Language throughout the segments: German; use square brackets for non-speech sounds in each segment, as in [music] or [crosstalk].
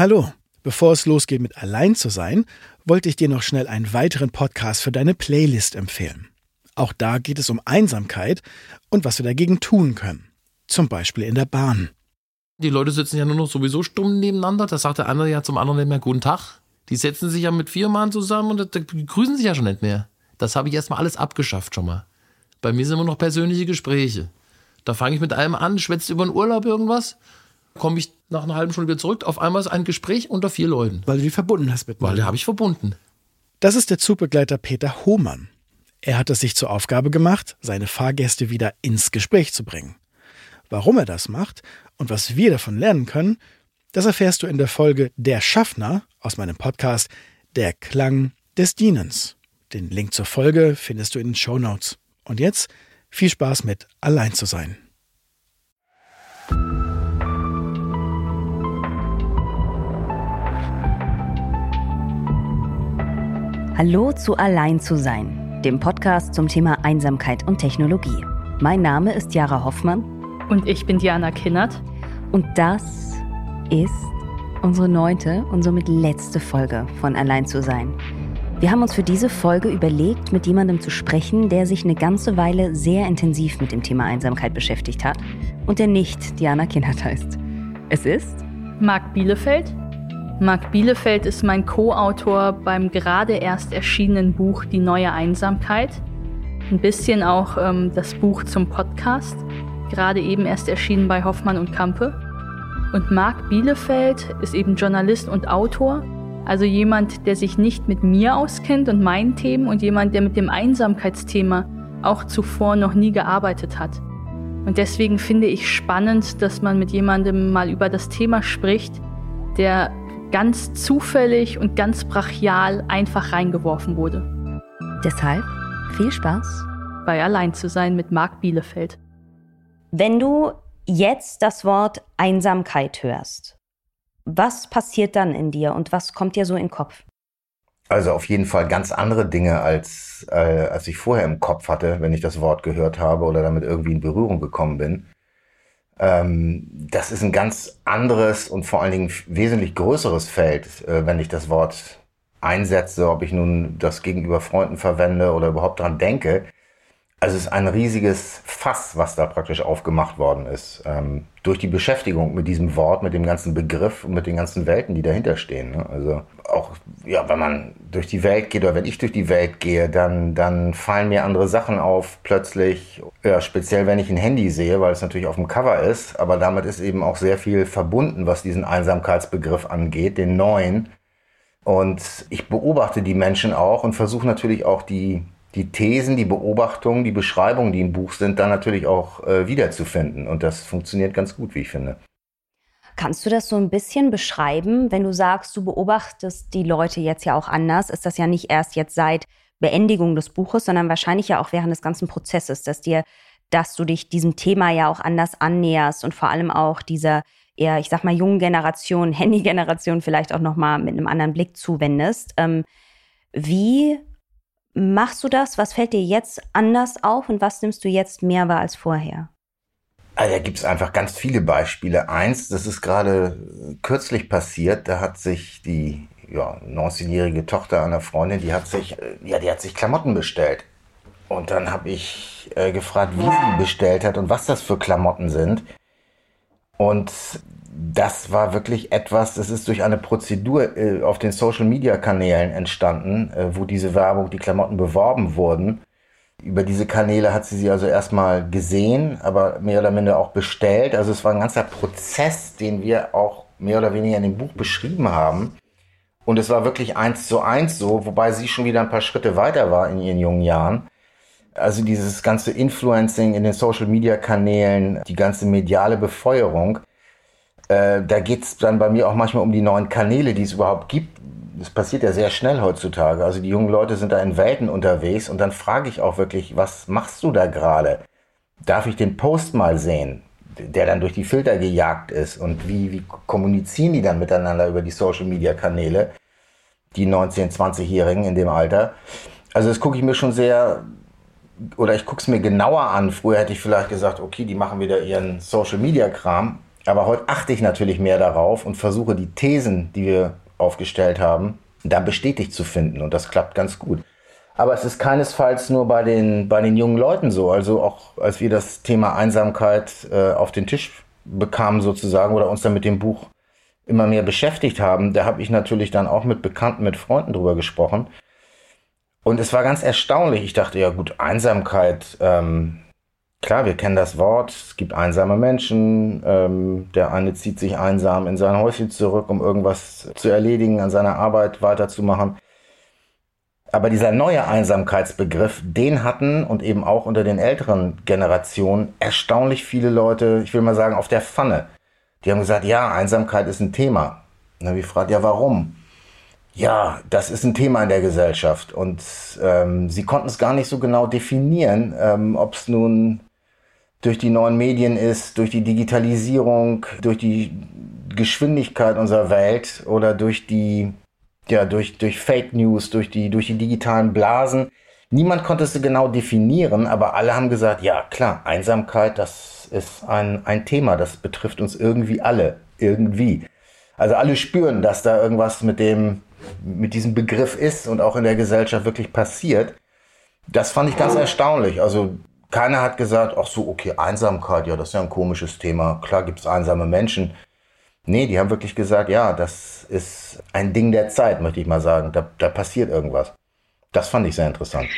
Hallo, bevor es losgeht mit Allein zu sein, wollte ich dir noch schnell einen weiteren Podcast für deine Playlist empfehlen. Auch da geht es um Einsamkeit und was wir dagegen tun können. Zum Beispiel in der Bahn. Die Leute sitzen ja nur noch sowieso stumm nebeneinander. Da sagt der andere ja zum anderen nicht mehr Guten Tag. Die setzen sich ja mit vier Mann zusammen und grüßen sich ja schon nicht mehr. Das habe ich erstmal alles abgeschafft schon mal. Bei mir sind immer noch persönliche Gespräche. Da fange ich mit einem an, schwätzt über den Urlaub irgendwas, komme ich nach einer halben Stunde wieder zurück. Auf einmal ist ein Gespräch unter vier Leuten. Weil du die verbunden hast mit Weil die habe ich verbunden. Das ist der Zugbegleiter Peter Hohmann. Er hat es sich zur Aufgabe gemacht, seine Fahrgäste wieder ins Gespräch zu bringen. Warum er das macht und was wir davon lernen können, das erfährst du in der Folge Der Schaffner aus meinem Podcast Der Klang des Dienens. Den Link zur Folge findest du in den Show Notes. Und jetzt viel Spaß mit Allein zu sein. Hallo zu Allein zu sein, dem Podcast zum Thema Einsamkeit und Technologie. Mein Name ist Jara Hoffmann. Und ich bin Diana Kinnert. Und das ist unsere neunte und somit letzte Folge von Allein zu sein. Wir haben uns für diese Folge überlegt, mit jemandem zu sprechen, der sich eine ganze Weile sehr intensiv mit dem Thema Einsamkeit beschäftigt hat und der nicht Diana Kinnert heißt. Es ist Marc Bielefeld. Marc Bielefeld ist mein Co-Autor beim gerade erst erschienenen Buch Die neue Einsamkeit. Ein bisschen auch ähm, das Buch zum Podcast, gerade eben erst erschienen bei Hoffmann und Kampe. Und Marc Bielefeld ist eben Journalist und Autor also jemand, der sich nicht mit mir auskennt und meinen Themen und jemand, der mit dem Einsamkeitsthema auch zuvor noch nie gearbeitet hat. Und deswegen finde ich spannend, dass man mit jemandem mal über das Thema spricht, der ganz zufällig und ganz brachial einfach reingeworfen wurde. Deshalb viel Spaß bei Allein zu sein mit Marc Bielefeld. Wenn du jetzt das Wort Einsamkeit hörst, was passiert dann in dir und was kommt dir so in den Kopf? Also auf jeden Fall ganz andere Dinge, als, äh, als ich vorher im Kopf hatte, wenn ich das Wort gehört habe oder damit irgendwie in Berührung gekommen bin. Ähm, das ist ein ganz anderes und vor allen Dingen wesentlich größeres Feld, äh, wenn ich das Wort einsetze, ob ich nun das gegenüber Freunden verwende oder überhaupt dran denke. Also es ist ein riesiges Fass, was da praktisch aufgemacht worden ist. Ähm, durch die Beschäftigung mit diesem Wort, mit dem ganzen Begriff und mit den ganzen Welten, die dahinter stehen. Ne? Also auch, ja, wenn man durch die Welt geht oder wenn ich durch die Welt gehe, dann, dann fallen mir andere Sachen auf plötzlich. Ja, speziell wenn ich ein Handy sehe, weil es natürlich auf dem Cover ist. Aber damit ist eben auch sehr viel verbunden, was diesen Einsamkeitsbegriff angeht, den neuen. Und ich beobachte die Menschen auch und versuche natürlich auch die die Thesen, die Beobachtungen, die Beschreibungen, die im Buch sind, dann natürlich auch äh, wiederzufinden. Und das funktioniert ganz gut, wie ich finde. Kannst du das so ein bisschen beschreiben, wenn du sagst, du beobachtest die Leute jetzt ja auch anders? Ist das ja nicht erst jetzt seit Beendigung des Buches, sondern wahrscheinlich ja auch während des ganzen Prozesses, dass dir, dass du dich diesem Thema ja auch anders annäherst und vor allem auch dieser eher, ich sag mal, jungen Generation, [laughs] Handy-Generation vielleicht auch nochmal mit einem anderen Blick zuwendest. Ähm, wie machst du das? Was fällt dir jetzt anders auf und was nimmst du jetzt mehr wahr als vorher? Also, da gibt es einfach ganz viele Beispiele. Eins, das ist gerade kürzlich passiert, da hat sich die ja, 19-jährige Tochter einer Freundin, die hat sich, ja, die hat sich Klamotten bestellt. Und dann habe ich äh, gefragt, wie sie bestellt hat und was das für Klamotten sind. Und das war wirklich etwas, das ist durch eine Prozedur äh, auf den Social-Media-Kanälen entstanden, äh, wo diese Werbung, die Klamotten beworben wurden. Über diese Kanäle hat sie sie also erstmal gesehen, aber mehr oder minder auch bestellt. Also es war ein ganzer Prozess, den wir auch mehr oder weniger in dem Buch beschrieben haben. Und es war wirklich eins zu eins so, wobei sie schon wieder ein paar Schritte weiter war in ihren jungen Jahren. Also dieses ganze Influencing in den Social-Media-Kanälen, die ganze mediale Befeuerung, äh, da geht es dann bei mir auch manchmal um die neuen Kanäle, die es überhaupt gibt. Das passiert ja sehr schnell heutzutage. Also die jungen Leute sind da in Welten unterwegs und dann frage ich auch wirklich, was machst du da gerade? Darf ich den Post mal sehen, der dann durch die Filter gejagt ist? Und wie, wie kommunizieren die dann miteinander über die Social-Media-Kanäle? Die 19-, 20-Jährigen in dem Alter. Also das gucke ich mir schon sehr oder ich gucke es mir genauer an. Früher hätte ich vielleicht gesagt, okay, die machen wieder ihren Social Media Kram. Aber heute achte ich natürlich mehr darauf und versuche die Thesen, die wir aufgestellt haben, da bestätigt zu finden. Und das klappt ganz gut. Aber es ist keinesfalls nur bei den, bei den jungen Leuten so. Also auch als wir das Thema Einsamkeit äh, auf den Tisch bekamen sozusagen oder uns dann mit dem Buch immer mehr beschäftigt haben, da habe ich natürlich dann auch mit Bekannten, mit Freunden drüber gesprochen. Und es war ganz erstaunlich. Ich dachte, ja gut, Einsamkeit, ähm, klar, wir kennen das Wort, es gibt einsame Menschen, ähm, der eine zieht sich einsam in sein Häuschen zurück, um irgendwas zu erledigen, an seiner Arbeit weiterzumachen. Aber dieser neue Einsamkeitsbegriff, den hatten und eben auch unter den älteren Generationen erstaunlich viele Leute, ich will mal sagen, auf der Pfanne. Die haben gesagt, ja, Einsamkeit ist ein Thema. dann habe ich gefragt, ja, warum? Ja, das ist ein Thema in der Gesellschaft. Und ähm, sie konnten es gar nicht so genau definieren, ähm, ob es nun durch die neuen Medien ist, durch die Digitalisierung, durch die Geschwindigkeit unserer Welt oder durch die ja, durch, durch Fake News, durch die, durch die digitalen Blasen. Niemand konnte es genau definieren, aber alle haben gesagt, ja klar, Einsamkeit, das ist ein, ein Thema, das betrifft uns irgendwie alle, irgendwie. Also alle spüren, dass da irgendwas mit dem, mit diesem Begriff ist und auch in der Gesellschaft wirklich passiert. Das fand ich ganz erstaunlich. Also keiner hat gesagt, ach so, okay, Einsamkeit, ja, das ist ja ein komisches Thema. Klar gibt es einsame Menschen. Nee, die haben wirklich gesagt, ja, das ist ein Ding der Zeit, möchte ich mal sagen. Da, da passiert irgendwas. Das fand ich sehr interessant.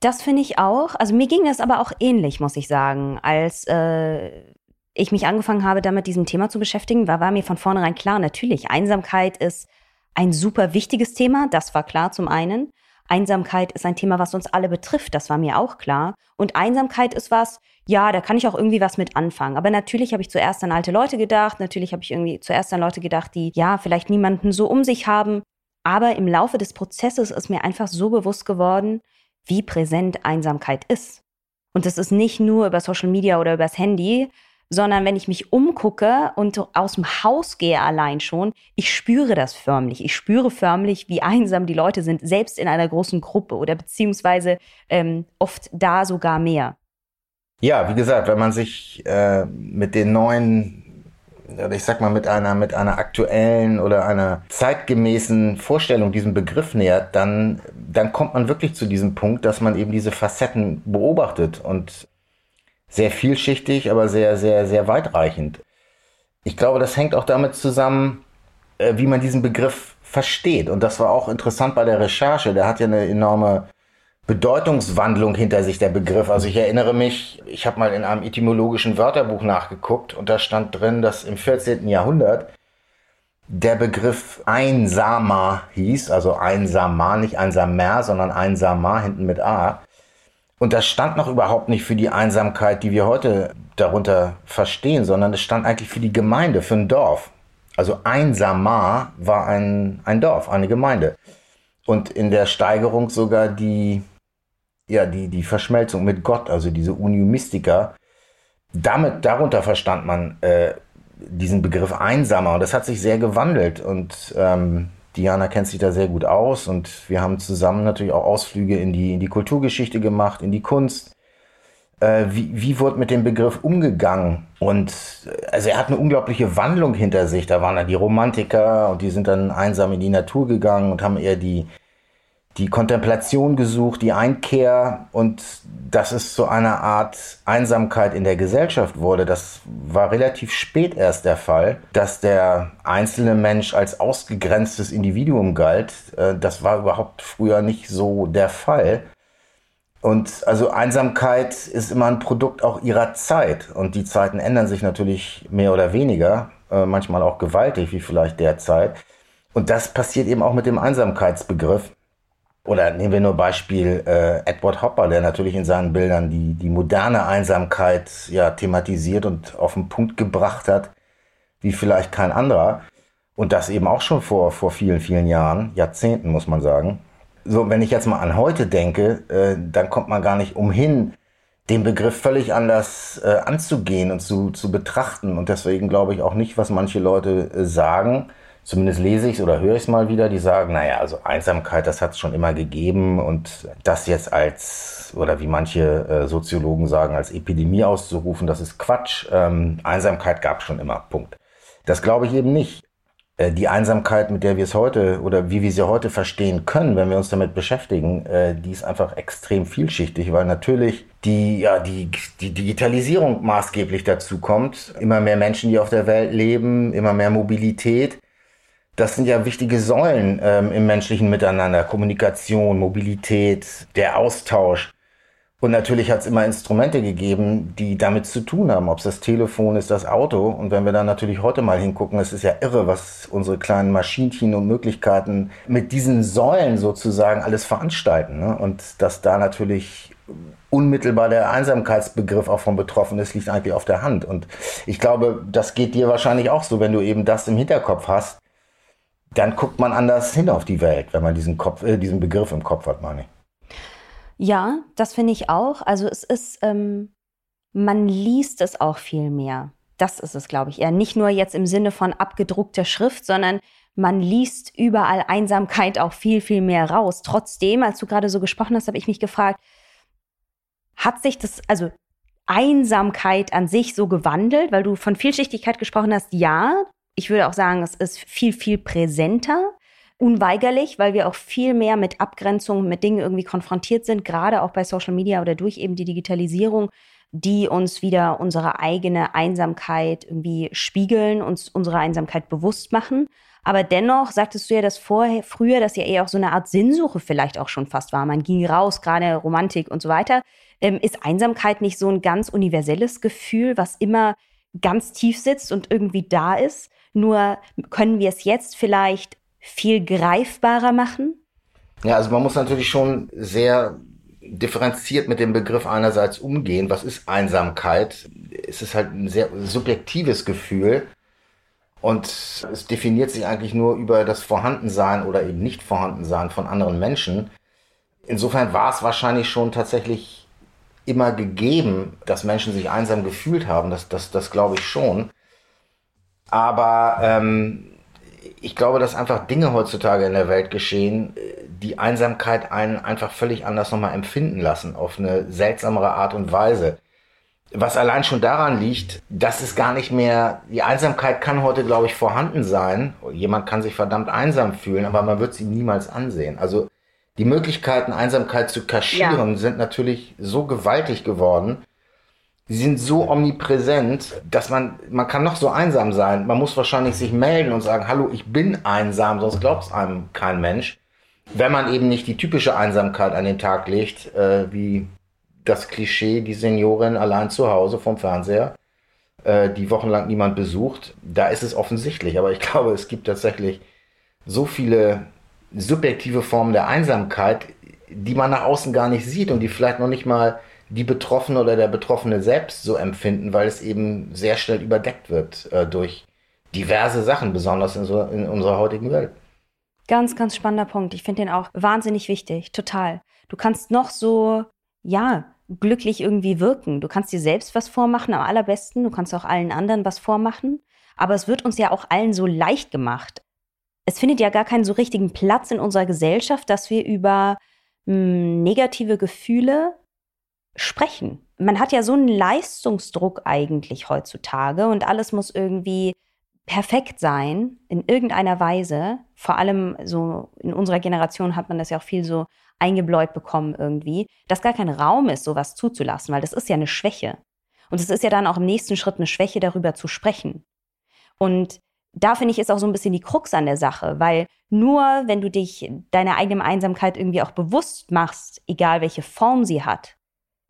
Das finde ich auch. Also mir ging das aber auch ähnlich, muss ich sagen. Als äh, ich mich angefangen habe, damit mit diesem Thema zu beschäftigen, war, war mir von vornherein klar, natürlich, Einsamkeit ist ein super wichtiges Thema. Das war klar zum einen. Einsamkeit ist ein Thema, was uns alle betrifft. Das war mir auch klar. Und Einsamkeit ist was, ja, da kann ich auch irgendwie was mit anfangen. Aber natürlich habe ich zuerst an alte Leute gedacht. Natürlich habe ich irgendwie zuerst an Leute gedacht, die ja vielleicht niemanden so um sich haben. Aber im Laufe des Prozesses ist mir einfach so bewusst geworden, wie präsent Einsamkeit ist. Und das ist nicht nur über Social Media oder übers Handy, sondern wenn ich mich umgucke und aus dem Haus gehe allein schon, ich spüre das förmlich. Ich spüre förmlich, wie einsam die Leute sind, selbst in einer großen Gruppe oder beziehungsweise ähm, oft da sogar mehr. Ja, wie gesagt, wenn man sich äh, mit den neuen, ich sag mal, mit einer, mit einer aktuellen oder einer zeitgemäßen Vorstellung diesem Begriff nähert, dann, dann kommt man wirklich zu diesem Punkt, dass man eben diese Facetten beobachtet und sehr vielschichtig, aber sehr, sehr, sehr weitreichend. Ich glaube, das hängt auch damit zusammen, äh, wie man diesen Begriff versteht. Und das war auch interessant bei der Recherche. Der hat ja eine enorme Bedeutungswandlung hinter sich, der Begriff. Also ich erinnere mich, ich habe mal in einem etymologischen Wörterbuch nachgeguckt und da stand drin, dass im 14. Jahrhundert der Begriff einsamer hieß, also einsamer, nicht einsamer, sondern einsamer hinten mit A. Und das stand noch überhaupt nicht für die Einsamkeit, die wir heute darunter verstehen, sondern es stand eigentlich für die Gemeinde, für ein Dorf. Also einsamer war ein, ein Dorf, eine Gemeinde. Und in der Steigerung sogar die ja, die, die Verschmelzung mit Gott, also diese Unio Mystica, damit, darunter verstand man äh, diesen Begriff Einsamer und das hat sich sehr gewandelt und ähm, Diana kennt sich da sehr gut aus und wir haben zusammen natürlich auch Ausflüge in die, in die Kulturgeschichte gemacht, in die Kunst. Äh, wie, wie wurde mit dem Begriff umgegangen? Und also er hat eine unglaubliche Wandlung hinter sich. Da waren dann die Romantiker und die sind dann einsam in die Natur gegangen und haben eher die, die Kontemplation gesucht, die Einkehr und dass es zu einer Art Einsamkeit in der Gesellschaft wurde, das war relativ spät erst der Fall, dass der einzelne Mensch als ausgegrenztes Individuum galt. Äh, das war überhaupt früher nicht so der Fall. Und also Einsamkeit ist immer ein Produkt auch ihrer Zeit und die Zeiten ändern sich natürlich mehr oder weniger, äh, manchmal auch gewaltig, wie vielleicht derzeit. Und das passiert eben auch mit dem Einsamkeitsbegriff. Oder nehmen wir nur Beispiel äh, Edward Hopper, der natürlich in seinen Bildern die, die moderne Einsamkeit ja thematisiert und auf den Punkt gebracht hat, wie vielleicht kein anderer. Und das eben auch schon vor, vor vielen, vielen Jahren, Jahrzehnten muss man sagen. So, wenn ich jetzt mal an heute denke, äh, dann kommt man gar nicht umhin, den Begriff völlig anders äh, anzugehen und zu, zu betrachten. Und deswegen glaube ich auch nicht, was manche Leute äh, sagen, zumindest lese ich es oder höre ich es mal wieder, die sagen, naja, also Einsamkeit, das hat es schon immer gegeben und das jetzt als, oder wie manche äh, Soziologen sagen, als Epidemie auszurufen, das ist Quatsch. Ähm, Einsamkeit gab es schon immer, Punkt. Das glaube ich eben nicht. Äh, die Einsamkeit, mit der wir es heute oder wie wir sie heute verstehen können, wenn wir uns damit beschäftigen, äh, die ist einfach extrem vielschichtig, weil natürlich die, ja, die, die Digitalisierung maßgeblich dazu kommt. Immer mehr Menschen, die auf der Welt leben, immer mehr Mobilität. Das sind ja wichtige Säulen ähm, im menschlichen Miteinander. Kommunikation, Mobilität, der Austausch. Und natürlich hat es immer Instrumente gegeben, die damit zu tun haben, ob es das Telefon ist, das Auto. Und wenn wir dann natürlich heute mal hingucken, es ist ja irre, was unsere kleinen Maschinchen und Möglichkeiten mit diesen Säulen sozusagen alles veranstalten. Ne? Und dass da natürlich unmittelbar der Einsamkeitsbegriff auch von Betroffenen ist, liegt eigentlich auf der Hand. Und ich glaube, das geht dir wahrscheinlich auch so, wenn du eben das im Hinterkopf hast, dann guckt man anders hin auf die Welt, wenn man diesen, Kopf, äh, diesen Begriff im Kopf hat, meine ich. Ja, das finde ich auch. Also es ist, ähm, man liest es auch viel mehr. Das ist es, glaube ich, eher. Nicht nur jetzt im Sinne von abgedruckter Schrift, sondern man liest überall Einsamkeit auch viel, viel mehr raus. Trotzdem, als du gerade so gesprochen hast, habe ich mich gefragt, hat sich das, also Einsamkeit an sich so gewandelt, weil du von Vielschichtigkeit gesprochen hast? Ja. Ich würde auch sagen, es ist viel, viel präsenter unweigerlich, weil wir auch viel mehr mit Abgrenzung, mit Dingen irgendwie konfrontiert sind, gerade auch bei Social Media oder durch eben die Digitalisierung, die uns wieder unsere eigene Einsamkeit irgendwie spiegeln, uns unsere Einsamkeit bewusst machen. Aber dennoch sagtest du ja das vorher, früher, dass ja eher auch so eine Art Sinnsuche vielleicht auch schon fast war. Man ging raus, gerade Romantik und so weiter. Ähm, ist Einsamkeit nicht so ein ganz universelles Gefühl, was immer ganz tief sitzt und irgendwie da ist? Nur können wir es jetzt vielleicht viel greifbarer machen? Ja, also man muss natürlich schon sehr differenziert mit dem Begriff einerseits umgehen. Was ist Einsamkeit? Es ist halt ein sehr subjektives Gefühl und es definiert sich eigentlich nur über das Vorhandensein oder eben nicht Vorhandensein von anderen Menschen. Insofern war es wahrscheinlich schon tatsächlich immer gegeben, dass Menschen sich einsam gefühlt haben. Das, das, das glaube ich schon. Aber ähm, ich glaube, dass einfach Dinge heutzutage in der Welt geschehen, die Einsamkeit einen einfach völlig anders nochmal empfinden lassen, auf eine seltsamere Art und Weise. Was allein schon daran liegt, dass es gar nicht mehr, die Einsamkeit kann heute, glaube ich, vorhanden sein. Jemand kann sich verdammt einsam fühlen, aber man wird sie niemals ansehen. Also die Möglichkeiten, Einsamkeit zu kaschieren, ja. sind natürlich so gewaltig geworden, die sind so omnipräsent, dass man, man kann noch so einsam sein. Man muss wahrscheinlich sich melden und sagen, hallo, ich bin einsam, sonst glaubt es einem kein Mensch. Wenn man eben nicht die typische Einsamkeit an den Tag legt, äh, wie das Klischee, die Seniorin allein zu Hause vom Fernseher, äh, die wochenlang niemand besucht, da ist es offensichtlich. Aber ich [laughs] glaube, es gibt tatsächlich so viele subjektive Formen der Einsamkeit, die man nach außen gar nicht sieht und die vielleicht noch nicht mal die Betroffene oder der Betroffene selbst so empfinden, weil es eben sehr schnell überdeckt wird äh, durch diverse Sachen, besonders in, so, in unserer heutigen Welt. Ganz, ganz spannender Punkt. Ich finde den auch wahnsinnig wichtig, total. Du kannst noch so, ja, glücklich irgendwie wirken. Du kannst dir selbst was vormachen, am allerbesten. Du kannst auch allen anderen was vormachen. Aber es wird uns ja auch allen so leicht gemacht. Es findet ja gar keinen so richtigen Platz in unserer Gesellschaft, dass wir über mh, hm, negative Gefühle sprechen. Man hat ja so einen Leistungsdruck eigentlich heutzutage und alles muss irgendwie perfekt sein in irgendeiner Weise. Vor allem so in unserer Generation hat man das ja auch viel so eingebläut bekommen irgendwie, dass gar kein Raum ist, sowas zuzulassen, weil das ist ja eine Schwäche. Und es ist ja dann auch im nächsten Schritt eine Schwäche, darüber zu sprechen. Und da finde ich ist auch so ein bisschen die Krux an der Sache, weil nur wenn du dich deiner eigenen Einsamkeit irgendwie auch bewusst machst, egal welche Form sie hat,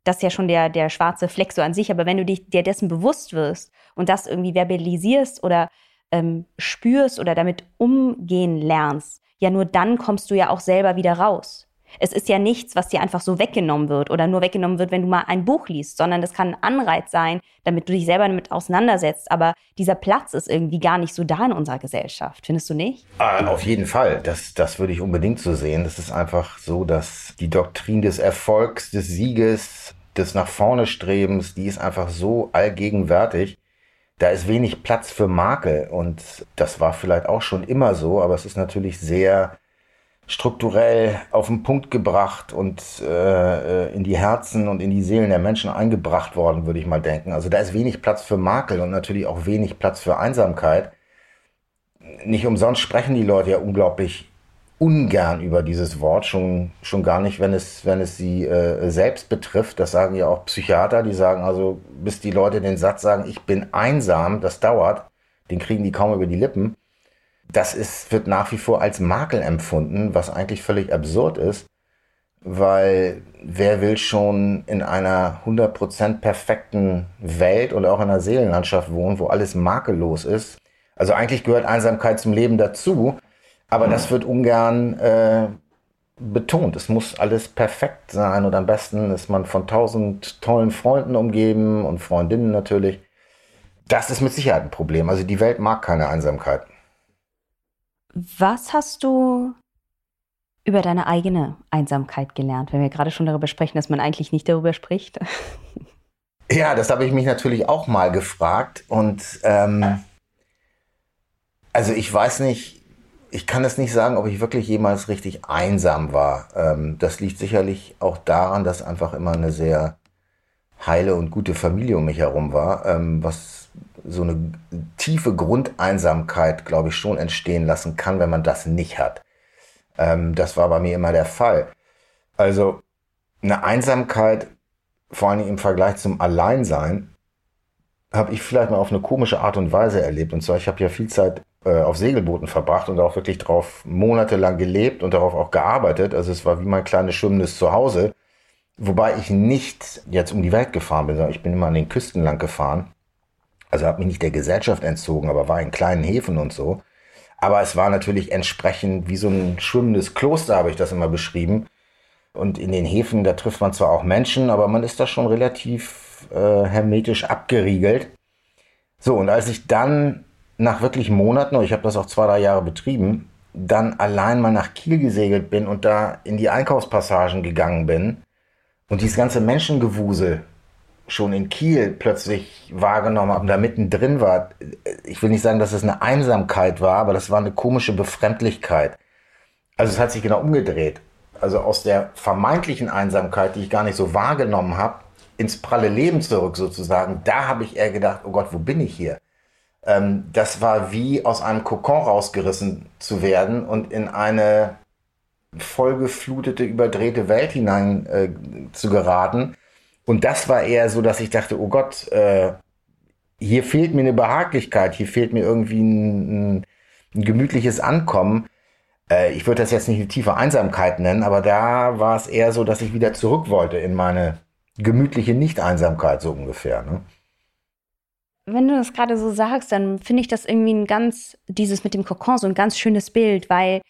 das ist ja schon der, der schwarze Fleck so an sich, aber wenn du dich, dir dessen bewusst wirst und das irgendwie verbalisierst oder ähm, spürst oder damit umgehen lernst, ja nur dann kommst du ja auch selber wieder raus. Es ist ja nichts, was dir einfach so weggenommen wird oder nur weggenommen wird, wenn du mal ein Buch liest, sondern das kann ein Anreiz sein, damit du dich selber damit auseinandersetzt. Aber dieser Platz ist irgendwie gar nicht so da in unserer Gesellschaft. Findest du nicht? Ah, auf jeden Fall. Das, das würde ich unbedingt so sehen. Das ist einfach so, dass die Doktrin des Erfolgs, des Sieges, des nach vorne Strebens, die ist einfach so allgegenwärtig, da ist wenig Platz für Makel und das war vielleicht auch schon immer so, aber es ist natürlich sehr strukturell auf den Punkt gebracht und äh, in die Herzen und in die Seelen der Menschen eingebracht worden, würde ich mal denken. Also da ist wenig Platz für Makel und natürlich auch wenig Platz für Einsamkeit. Nicht umsonst sprechen die Leute ja unglaublich ungern über dieses Wort, schon, schon gar nicht, wenn es, wenn es sie äh, selbst betrifft. Das sagen ja auch Psychiater, die sagen also, bis die Leute den Satz sagen, ich bin einsam, das dauert, den kriegen die kaum über die Lippen. Das ist, wird nach wie vor als Makel empfunden, was eigentlich völlig absurd ist, weil wer will schon in einer 100% perfekten Welt oder auch in einer Seelenlandschaft wohnen, wo alles makellos ist? Also eigentlich gehört Einsamkeit zum Leben dazu, aber das wird ungern äh, betont. Es muss alles perfekt sein und am besten ist man von tausend tollen Freunden umgeben und Freundinnen natürlich. Das ist mit Sicherheit ein Problem. Also die Welt mag keine Einsamkeit. Was hast du über deine eigene Einsamkeit gelernt, wenn wir gerade schon darüber sprechen, dass man eigentlich nicht darüber spricht? [laughs] Ja, das habe ich mich natürlich auch mal gefragt. Und ähm, also ich weiß nicht, ich kann es nicht sagen, ob ich wirklich jemals richtig einsam war. Ähm, das liegt sicherlich auch daran, dass einfach immer eine sehr heile und gute Familie um mich herum war, ähm, was so eine tiefe Grundeinsamkeit, glaube ich, schon entstehen lassen kann, wenn man das nicht hat. Ähm, das war bei mir immer der Fall. Also eine Einsamkeit, vor allem im Vergleich zum Alleinsein, habe ich vielleicht mal auf eine komische Art und Weise erlebt. Und zwar, ich habe ja viel Zeit äh, auf Segelbooten verbracht und auch wirklich darauf monatelang gelebt und darauf auch gearbeitet. Also es war wie mein kleines schwimmendes Zuhause. Wobei ich nicht jetzt um die Welt gefahren bin, sondern ich bin immer an den Küsten lang gefahren also habe mich nicht der Gesellschaft entzogen, aber war in kleinen Häfen und so. Aber es war natürlich entsprechend wie so ein schwimmendes Kloster, habe ich das immer beschrieben. Und in den Häfen, da trifft man zwar auch Menschen, aber man ist da schon relativ äh, hermetisch abgeriegelt. So, und als ich dann nach wirklich Monaten, und ich habe das auch zwei, drei Jahre betrieben, dann allein mal nach Kiel gesegelt bin und da in die Einkaufspassagen gegangen bin und dieses ganze Menschengewusel schon in Kiel plötzlich wahrgenommen habe und da mittendrin war, ich will nicht sagen, dass es eine Einsamkeit war, aber das war eine komische Befremdlichkeit. Also es hat sich genau umgedreht. Also aus der vermeintlichen Einsamkeit, die ich gar nicht so wahrgenommen habe, ins pralle Leben zurück sozusagen, da habe ich eher gedacht, oh Gott, wo bin ich hier? Ähm, das war wie aus einem Kokon rausgerissen zu werden und in eine vollgeflutete, überdrehte Welt hinein äh, zu geraten und das war eher so, dass ich dachte, oh Gott, äh, hier fehlt mir eine Behaglichkeit, hier fehlt mir irgendwie ein, ein, ein gemütliches Ankommen. Äh, ich würde das jetzt nicht eine tiefe Einsamkeit nennen, aber da war es eher so, dass ich wieder zurück wollte in meine gemütliche Nicht-Einsamkeit, so ungefähr. Ne? Wenn du das gerade so sagst, dann finde ich das irgendwie ein ganz, dieses mit dem Kokon, so ein ganz schönes Bild, weil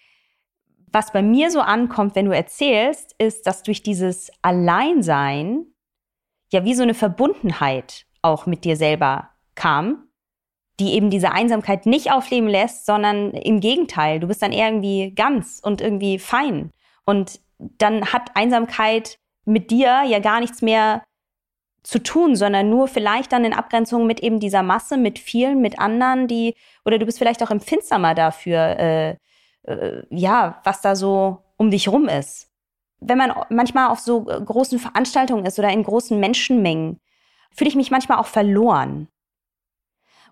was bei mir so ankommt, wenn du erzählst, ist, dass durch dieses Alleinsein ja wie so eine Verbundenheit auch mit dir selber kam, die eben diese Einsamkeit nicht aufleben lässt, sondern im Gegenteil, du bist dann irgendwie ganz und irgendwie fein. Und dann hat Einsamkeit mit dir ja gar nichts mehr zu tun, sondern nur vielleicht dann in Abgrenzung mit eben dieser Masse, mit vielen, mit anderen, die, oder du bist vielleicht auch empfindsamer dafür, äh, äh, ja, was da so um dich rum ist wenn man manchmal auf so äh, großen Veranstaltungen ist oder in großen Menschenmengen, fühle ich mich manchmal auch verloren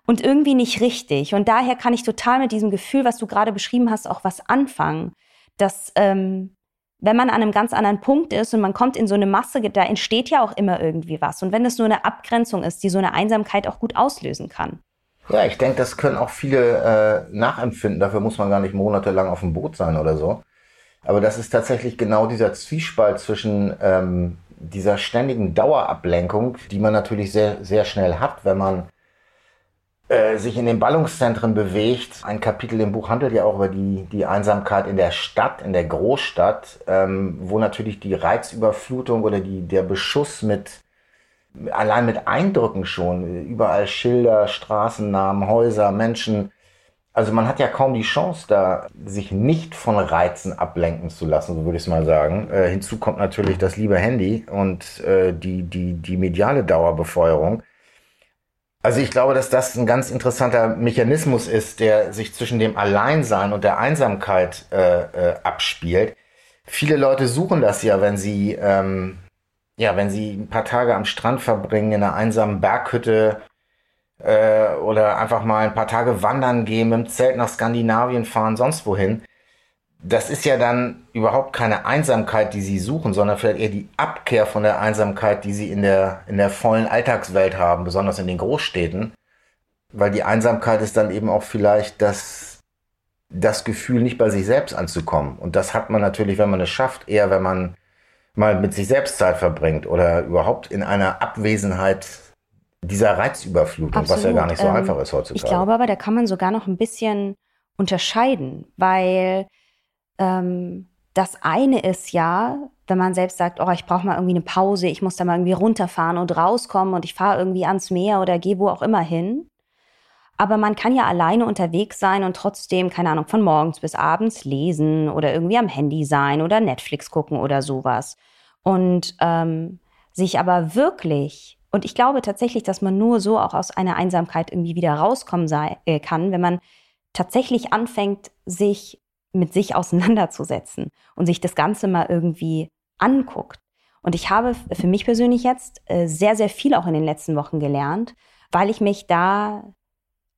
und irgendwie nicht richtig. Und daher kann ich total mit diesem Gefühl, was du gerade beschrieben hast, auch was anfangen. Dass ähm, wenn man an einem ganz anderen Punkt ist und man kommt in so eine Masse, da entsteht ja auch immer irgendwie was. Und wenn es nur eine Abgrenzung ist, die so eine Einsamkeit auch gut auslösen kann. Ja, ich denke, das können auch viele äh, nachempfinden. Dafür muss man gar nicht monatelang auf dem Boot sein oder so. Aber das ist tatsächlich genau dieser Zwiespalt zwischen ähm, dieser ständigen Dauerablenkung, die man natürlich sehr, sehr schnell hat, wenn man äh, sich in den Ballungszentren bewegt. Ein Kapitel im Buch handelt ja auch über die, die Einsamkeit in der Stadt, in der Großstadt, ähm, wo natürlich die Reizüberflutung oder die, der Beschuss mit allein mit Eindrücken schon, überall Schilder, Straßennamen, Häuser, Menschen, also man hat ja kaum die Chance, da sich nicht von Reizen ablenken zu lassen, so würde ich es mal sagen. Äh, hinzu kommt natürlich das liebe Handy und äh, die, die, die mediale Dauerbefeuerung. Also ich glaube, dass das ein ganz interessanter Mechanismus ist, der sich zwischen dem Alleinsein und der Einsamkeit äh, äh, abspielt. Viele Leute suchen das ja, wenn sie ähm, ja, wenn sie ein paar Tage am Strand verbringen in einer einsamen Berghütte äh, oder einfach mal ein paar Tage wandern gehen, mit dem Zelt nach Skandinavien fahren, sonst wohin. Das ist ja dann überhaupt keine Einsamkeit, die sie suchen, sondern vielleicht eher die Abkehr von der Einsamkeit, die sie in der, in der vollen Alltagswelt haben, besonders in den Großstädten. Weil die Einsamkeit ist dann eben auch vielleicht das, das Gefühl, nicht bei sich selbst anzukommen. Und das hat man natürlich, wenn man es schafft, eher wenn man mal mit sich selbst Zeit verbringt oder überhaupt in einer Abwesenheit dieser Reizüberflutung, Absolut. was ja gar nicht so ähm, einfach ist heutzutage. Ich glaube aber, da kann man sogar noch ein bisschen unterscheiden, weil ähm, das eine ist ja, wenn man selbst sagt, oh, ich brauche mal irgendwie eine Pause, ich muss da mal irgendwie runterfahren und rauskommen und ich fahre irgendwie ans Meer oder gehe wo auch immer hin. Aber man kann ja alleine unterwegs sein und trotzdem, keine Ahnung, von morgens bis abends lesen oder irgendwie am Handy sein oder Netflix gucken oder sowas. Und ähm, sich aber wirklich, und ich glaube tatsächlich, dass man nur so auch aus einer Einsamkeit irgendwie wieder rauskommen sei, äh, kann, wenn man tatsächlich anfängt, sich mit sich auseinanderzusetzen und sich das Ganze mal irgendwie anguckt. Und ich habe für mich persönlich jetzt äh, sehr, sehr viel auch in den letzten Wochen gelernt, weil ich mich da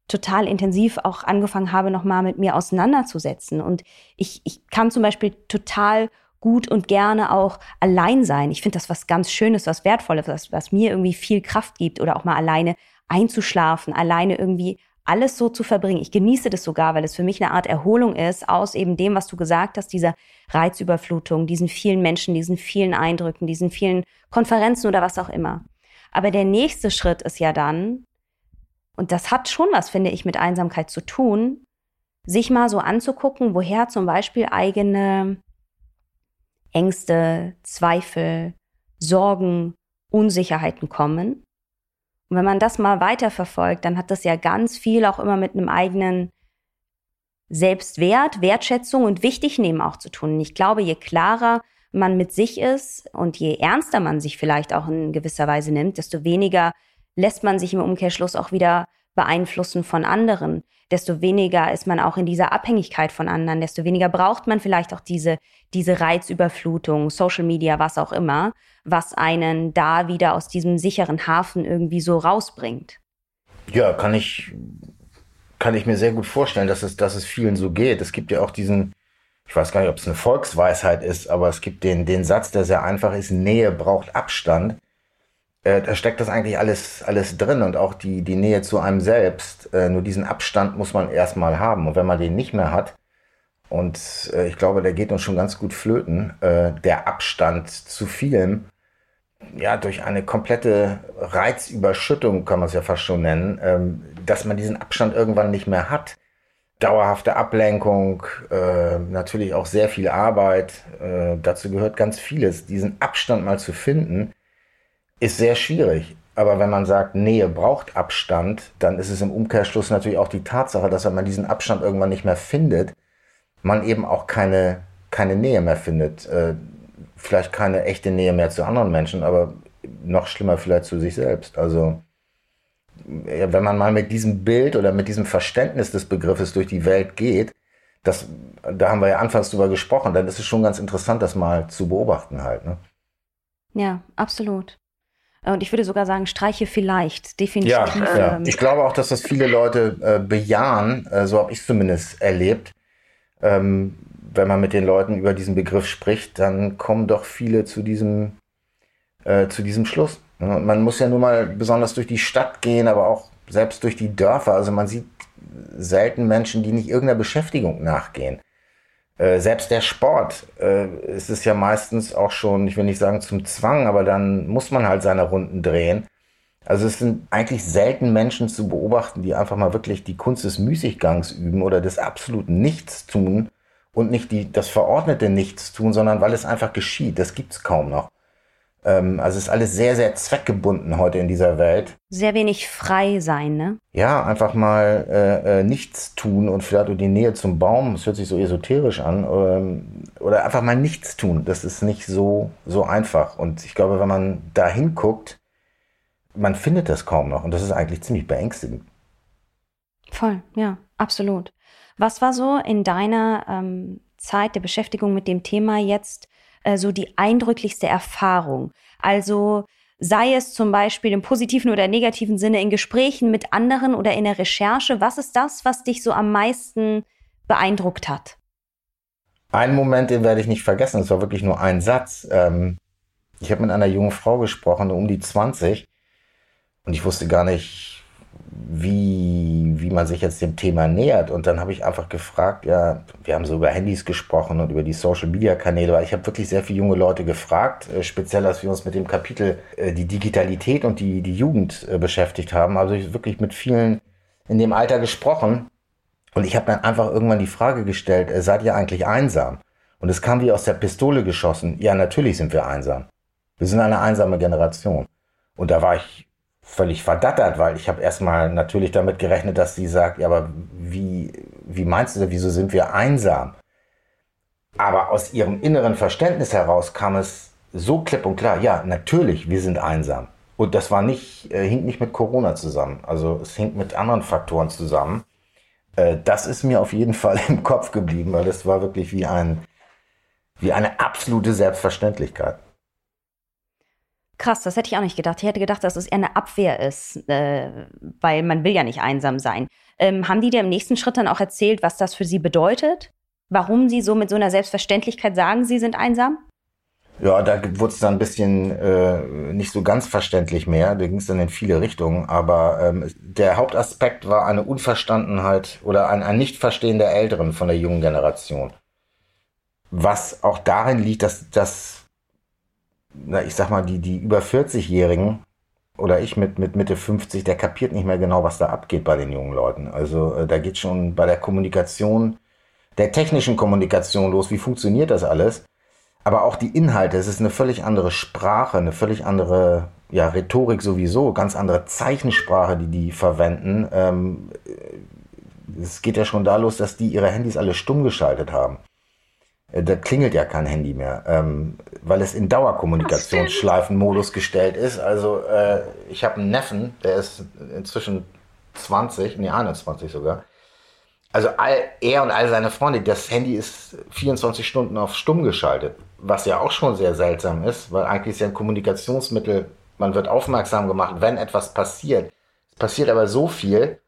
total intensiv auch angefangen habe, nochmal mit mir auseinanderzusetzen. Und ich, ich kann zum Beispiel total gut und gerne auch allein sein. Ich finde das was ganz Schönes, was Wertvolles, was, was mir irgendwie viel Kraft gibt oder auch mal alleine einzuschlafen, alleine irgendwie alles so zu verbringen. Ich genieße das sogar, weil es für mich eine Art Erholung ist aus eben dem, was du gesagt hast, dieser Reizüberflutung, diesen vielen Menschen, diesen vielen Eindrücken, diesen vielen Konferenzen oder was auch immer. Aber der nächste Schritt ist ja dann, und das hat schon was, finde ich, mit Einsamkeit zu tun, sich mal so anzugucken, woher zum Beispiel eigene Ängste, Zweifel, Sorgen, Unsicherheiten kommen. Und wenn man das mal weiterverfolgt, dann hat das ja ganz viel auch immer mit einem eigenen Selbstwert, Wertschätzung und Wichtignehmen auch zu tun. Und ich glaube, je klarer man mit sich ist und je ernster man sich vielleicht auch in gewisser Weise nimmt, desto weniger lässt man sich im Umkehrschluss auch wieder beeinflussen von anderen, desto weniger ist man auch in dieser Abhängigkeit von anderen, desto weniger braucht man vielleicht auch diese, diese Reizüberflutung, Social Media, was auch immer, was einen da wieder aus diesem sicheren Hafen irgendwie so rausbringt. Ja, kann ich, kann ich mir sehr gut vorstellen, dass es, dass es vielen so geht. Es gibt ja auch diesen, ich weiß gar nicht, ob es eine Volksweisheit ist, aber es gibt den, den Satz, der sehr einfach ist, Nähe braucht Abstand äh, da steckt das eigentlich alles, alles drin und auch die, die Nähe zu einem selbst. Äh, nur diesen Abstand muss man erstmal haben. Und wenn man den nicht mehr hat, und äh, ich glaube, der geht uns schon ganz gut flöten, äh, der Abstand zu vielem, ja, durch eine komplette Reizüberschüttung, kann man es ja fast schon nennen, ähm, dass man diesen Abstand irgendwann nicht mehr hat. Dauerhafte Ablenkung, äh, natürlich auch sehr viel Arbeit, dazu gehört ganz vieles. Diesen Abstand mal zu finden, ist sehr schwierig. Aber wenn man sagt, Nähe braucht Abstand, dann ist es im Umkehrschluss natürlich auch die Tatsache, dass wenn man diesen Abstand irgendwann nicht mehr findet, man eben auch keine, keine Nähe mehr findet. Äh, vielleicht keine echte Nähe mehr zu anderen Menschen, aber noch schlimmer vielleicht zu sich selbst. Also wenn man mal mit diesem Bild oder mit diesem Verständnis des Begriffes durch die Welt geht, das, da haben wir ja anfangs drüber gesprochen, dann ist es schon ganz interessant, das mal zu beobachten halt. Ne? Ja, absolut. Und ich würde sogar sagen, Streiche vielleicht, definitiv. Ja, ja. Ähm, ich glaube auch, dass das viele Leute äh, bejahen, äh, so habe ich es zumindest erlebt. Ähm, wenn man mit den Leuten über diesen Begriff spricht, dann kommen doch viele zu diesem, äh, zu diesem Schluss. Man muss ja nur mal besonders durch die Stadt gehen, aber auch selbst durch die Dörfer. Also man sieht selten Menschen, die nicht irgendeiner Beschäftigung nachgehen. Äh, selbst der Sport äh, ist es ja meistens auch schon, ich will nicht sagen zum Zwang, aber dann muss man halt seine Runden drehen. Also es sind eigentlich selten Menschen zu beobachten, die einfach mal wirklich die Kunst des Müßiggangs üben oder des absoluten Nichts tun und nicht die, das verordnete Nichts tun, sondern weil es einfach geschieht. Das gibt's kaum noch. Ähm, also ist alles sehr, sehr zweckgebunden heute in dieser Welt. Sehr wenig frei sein, ne? Ja, einfach mal äh, äh, nichts tun und vielleicht die Nähe zum Baum, das hört sich so esoterisch an, ähm, oder einfach mal nichts tun. Das ist nicht so, so einfach. Und ich glaube, wenn man da hinguckt, man findet das kaum noch und das ist eigentlich ziemlich beängstigend. Voll, ja, absolut. Was war so in deiner ähm, Zeit der Beschäftigung mit dem Thema jetzt äh, so die eindrücklichste Erfahrung? Also sei es zum Beispiel im positiven oder negativen Sinne in Gesprächen mit anderen oder in der Recherche. Was ist das, was dich so am meisten beeindruckt hat? Einen Moment, den werde ich nicht vergessen. Es war wirklich nur ein Satz. Ähm, ich habe mit einer jungen Frau gesprochen, um die 20. Und ich wusste gar nicht, wie, wie man sich jetzt dem Thema nähert. Und dann habe ich einfach gefragt, ja, wir haben so über Handys gesprochen und über die Social-Media-Kanäle, weil ich habe wirklich sehr viele junge Leute gefragt, äh, speziell als wir uns mit dem Kapitel äh, die Digitalität und die, die Jugend äh, beschäftigt haben. Also ich wirklich mit vielen in dem Alter gesprochen. Und ich habe dann einfach irgendwann die Frage gestellt, seid ihr eigentlich einsam? Und es kam wie aus der Pistole geschossen. Ja, natürlich sind wir einsam. Wir sind eine einsame Generation. Und da war ich völlig verdattert, weil ich habe erstmal natürlich damit gerechnet, dass sie sagt, ja, aber wie, wie meinst du, wieso sind wir einsam? Aber aus ihrem inneren Verständnis heraus kam es so klipp und klar, ja, natürlich, wir sind einsam. Und das war nicht, äh, hing nicht mit Corona zusammen. Also es hing mit anderen Faktoren zusammen. Äh, das ist mir auf jeden [laughs] Fall im Kopf geblieben, weil das war wirklich wie ein, wie eine absolute Selbstverständlichkeit. Krass, das hätte ich auch nicht gedacht. Ich hätte gedacht, dass es eher eine Abwehr ist, äh, weil man will ja nicht einsam sein. Ähm, haben die dir im nächsten Schritt dann auch erzählt, was das für sie bedeutet? Warum sie so mit so einer Selbstverständlichkeit sagen, sie sind einsam? Ja, da wurde es dann ein bisschen äh, nicht so ganz verständlich mehr. Da ging es dann in viele Richtungen. Aber ähm, der Hauptaspekt war eine Unverstandenheit oder ein, ein Nichtverstehen der Älteren von der jungen Generation. Was auch darin liegt, dass, dass na, ich sag mal, die, die über 40-Jährigen oder ich mit, mit Mitte 50, der kapiert nicht mehr genau, was da abgeht bei den jungen Leuten. Also äh, da geht schon bei der Kommunikation, der technischen Kommunikation los, wie funktioniert das alles? Aber auch die Inhalte, es ist eine völlig andere Sprache, eine völlig andere ja, Rhetorik sowieso, ganz andere Zeichensprache, die die verwenden. Ähm, es geht ja schon da los, dass die ihre Handys alle stumm geschaltet haben. Äh, da klingelt ja kein Handy mehr, ähm, weil es in Dauerkommunikationsschleifenmodus gestellt ist. Also äh, ich habe einen Neffen, der ist inzwischen 20, nee 21 sogar. Also all, er und all seine Freunde, das Handy ist 24 Stunden auf stumm geschaltet, was ja auch schon sehr seltsam ist, weil eigentlich ist ja ein Kommunikationsmittel, man wird aufmerksam gemacht, wenn etwas passiert. Es passiert aber so viel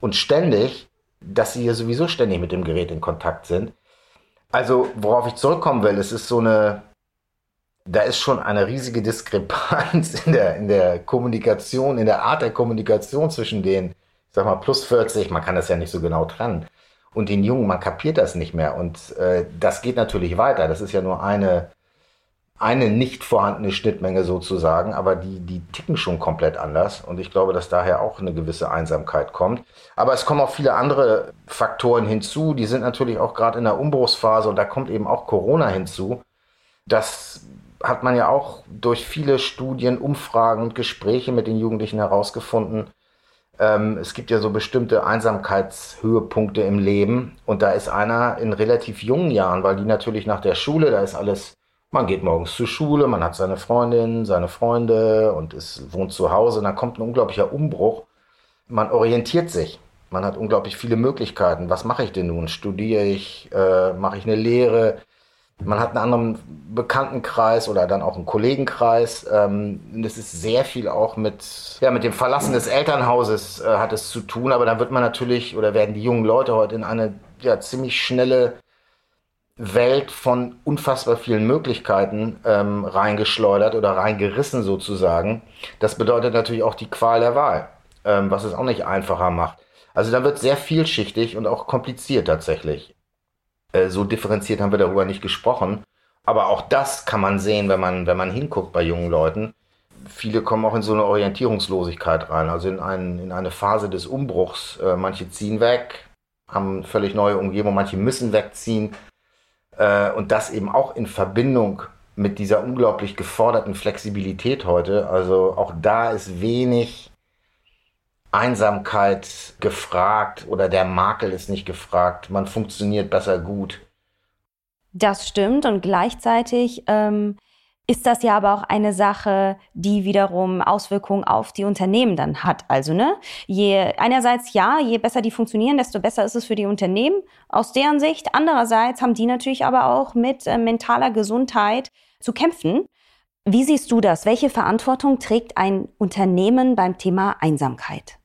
und ständig, dass sie ja sowieso ständig mit dem Gerät in Kontakt sind also, worauf ich zurückkommen will, es ist so eine, da ist schon eine riesige Diskrepanz in der, in der Kommunikation, in der Art der Kommunikation zwischen den, ich sag mal, plus 40, man kann das ja nicht so genau trennen, und den Jungen, man kapiert das nicht mehr. Und äh, das geht natürlich weiter. Das ist ja nur eine, eine nicht vorhandene Schnittmenge sozusagen, aber die, die ticken schon komplett anders. Und ich glaube, dass daher auch eine gewisse Einsamkeit kommt. Aber es kommen auch viele andere Faktoren hinzu. Die sind natürlich auch gerade in der Umbruchsphase und da kommt eben auch Corona hinzu. Das hat man ja auch durch viele Studien, Umfragen und Gespräche mit den Jugendlichen herausgefunden. Ähm, es gibt ja so bestimmte Einsamkeitshöhepunkte im Leben und da ist einer in relativ jungen Jahren, weil die natürlich nach der Schule, da ist alles man geht morgens zur Schule, man hat seine Freundin, seine Freunde und ist, wohnt zu Hause. Und dann kommt ein unglaublicher Umbruch. Man orientiert sich. Man hat unglaublich viele Möglichkeiten. Was mache ich denn nun? Studiere ich? Äh, mache ich eine Lehre? Man hat einen anderen Bekanntenkreis oder dann auch einen Kollegenkreis. Ähm, das ist sehr viel auch mit, ja, mit dem Verlassen des Elternhauses äh, hat es zu tun. Aber dann wird man natürlich oder werden die jungen Leute heute in eine ja, ziemlich schnelle Welt von unfassbar vielen Möglichkeiten ähm, reingeschleudert oder reingerissen sozusagen. Das bedeutet natürlich auch die Qual der Wahl, ähm, was es auch nicht einfacher macht. Also da wird sehr vielschichtig und auch kompliziert tatsächlich. Äh, so differenziert haben wir darüber nicht gesprochen. Aber auch das kann man sehen, wenn man, wenn man hinguckt bei jungen Leuten. Viele kommen auch in so eine Orientierungslosigkeit rein, also in, ein, in eine Phase des Umbruchs. Äh, manche ziehen weg, haben völlig neue Umgebung, manche müssen wegziehen, und das eben auch in Verbindung mit dieser unglaublich geforderten Flexibilität heute. Also auch da ist wenig Einsamkeit gefragt oder der Makel ist nicht gefragt. Man funktioniert besser gut. Das stimmt und gleichzeitig ähm, ist das ja aber auch eine Sache, die wiederum Auswirkungen auf die Unternehmen dann hat. Also, ne, je, einerseits ja, je besser die funktionieren, desto besser ist es für die Unternehmen aus deren Sicht. Andererseits haben die natürlich aber auch mit äh, mentaler Gesundheit zu kämpfen. Wie siehst du das? Welche Verantwortung trägt ein Unternehmen beim Thema Einsamkeit?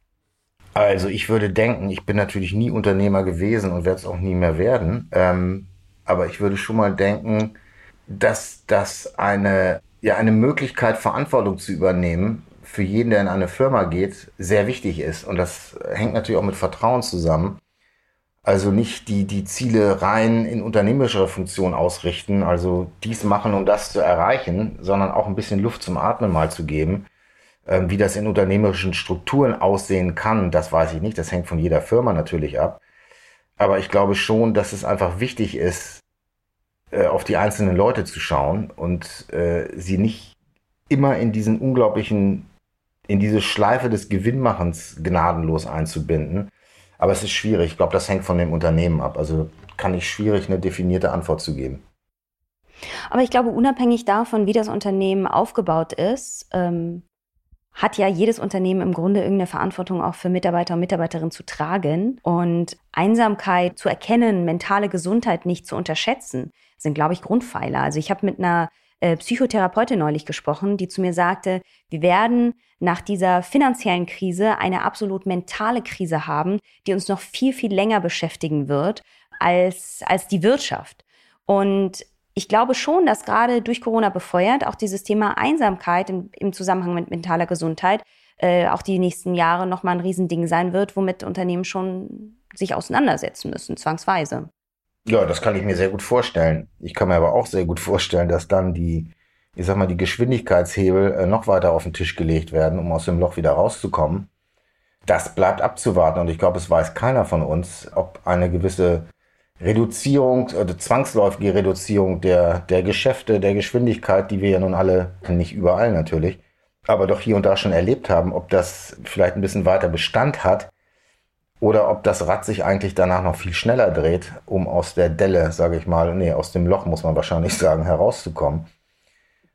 Also ich würde denken, ich bin natürlich nie Unternehmer gewesen und werde es auch nie mehr werden. Ähm, aber ich würde schon mal denken, dass das eine, ja, eine Möglichkeit, Verantwortung zu übernehmen, für jeden, der in eine Firma geht, sehr wichtig ist. Und das hängt natürlich auch mit Vertrauen zusammen. Also nicht die, die Ziele rein in unternehmerischer Funktion ausrichten, also dies machen, um das zu erreichen, sondern auch ein bisschen Luft zum Atmen mal zu geben. Ähm, wie das in unternehmerischen Strukturen aussehen kann, das weiß ich nicht. Das hängt von jeder Firma natürlich ab. Aber ich glaube schon, dass es einfach wichtig ist, auf die einzelnen Leute zu schauen und äh, sie nicht immer in diesen unglaublichen, in diese Schleife des Gewinnmachens gnadenlos einzubinden, aber es ist schwierig. Ich glaube, das hängt von dem Unternehmen ab. Also kann ich schwierig eine definierte Antwort zu geben. Aber ich glaube, unabhängig davon, wie das Unternehmen aufgebaut ist, ähm, hat ja jedes Unternehmen im Grunde irgendeine Verantwortung auch für Mitarbeiter und Mitarbeiterinnen zu tragen. Und Einsamkeit zu erkennen, mentale Gesundheit nicht zu unterschätzen, sind, glaube ich, Grundpfeiler. Also ich habe mit einer äh, Psychotherapeutin neulich gesprochen, die zu mir sagte, wir werden nach dieser finanziellen Krise eine absolut mentale Krise haben, die uns noch viel, viel länger beschäftigen wird als, als die Wirtschaft. Und ich glaube schon, dass gerade durch Corona befeuert auch dieses Thema Einsamkeit im, im Zusammenhang mit mentaler Gesundheit äh, auch die nächsten Jahre nochmal ein Riesending sein wird, womit Unternehmen schon sich auseinandersetzen müssen, zwangsweise. Ja, das kann ich mir sehr gut vorstellen. Ich kann mir aber auch sehr gut vorstellen, dass dann die, ich sag mal, die Geschwindigkeitshebel äh, noch weiter auf den Tisch gelegt werden, um aus dem Loch wieder rauszukommen. Das bleibt abzuwarten und ich glaube, es weiß keiner von uns, ob eine gewisse Reduzierung oder zwangsläufige Reduzierung der, der Geschäfte, der Geschwindigkeit, die wir ja nun alle, nicht überall natürlich, aber doch hier und da schon erlebt haben, ob das vielleicht ein bisschen weiter Bestand hat oder ob das Rad sich eigentlich danach noch viel schneller dreht, um aus der Delle, sage ich mal, nee, aus dem Loch muss man wahrscheinlich [laughs] sagen, herauszukommen.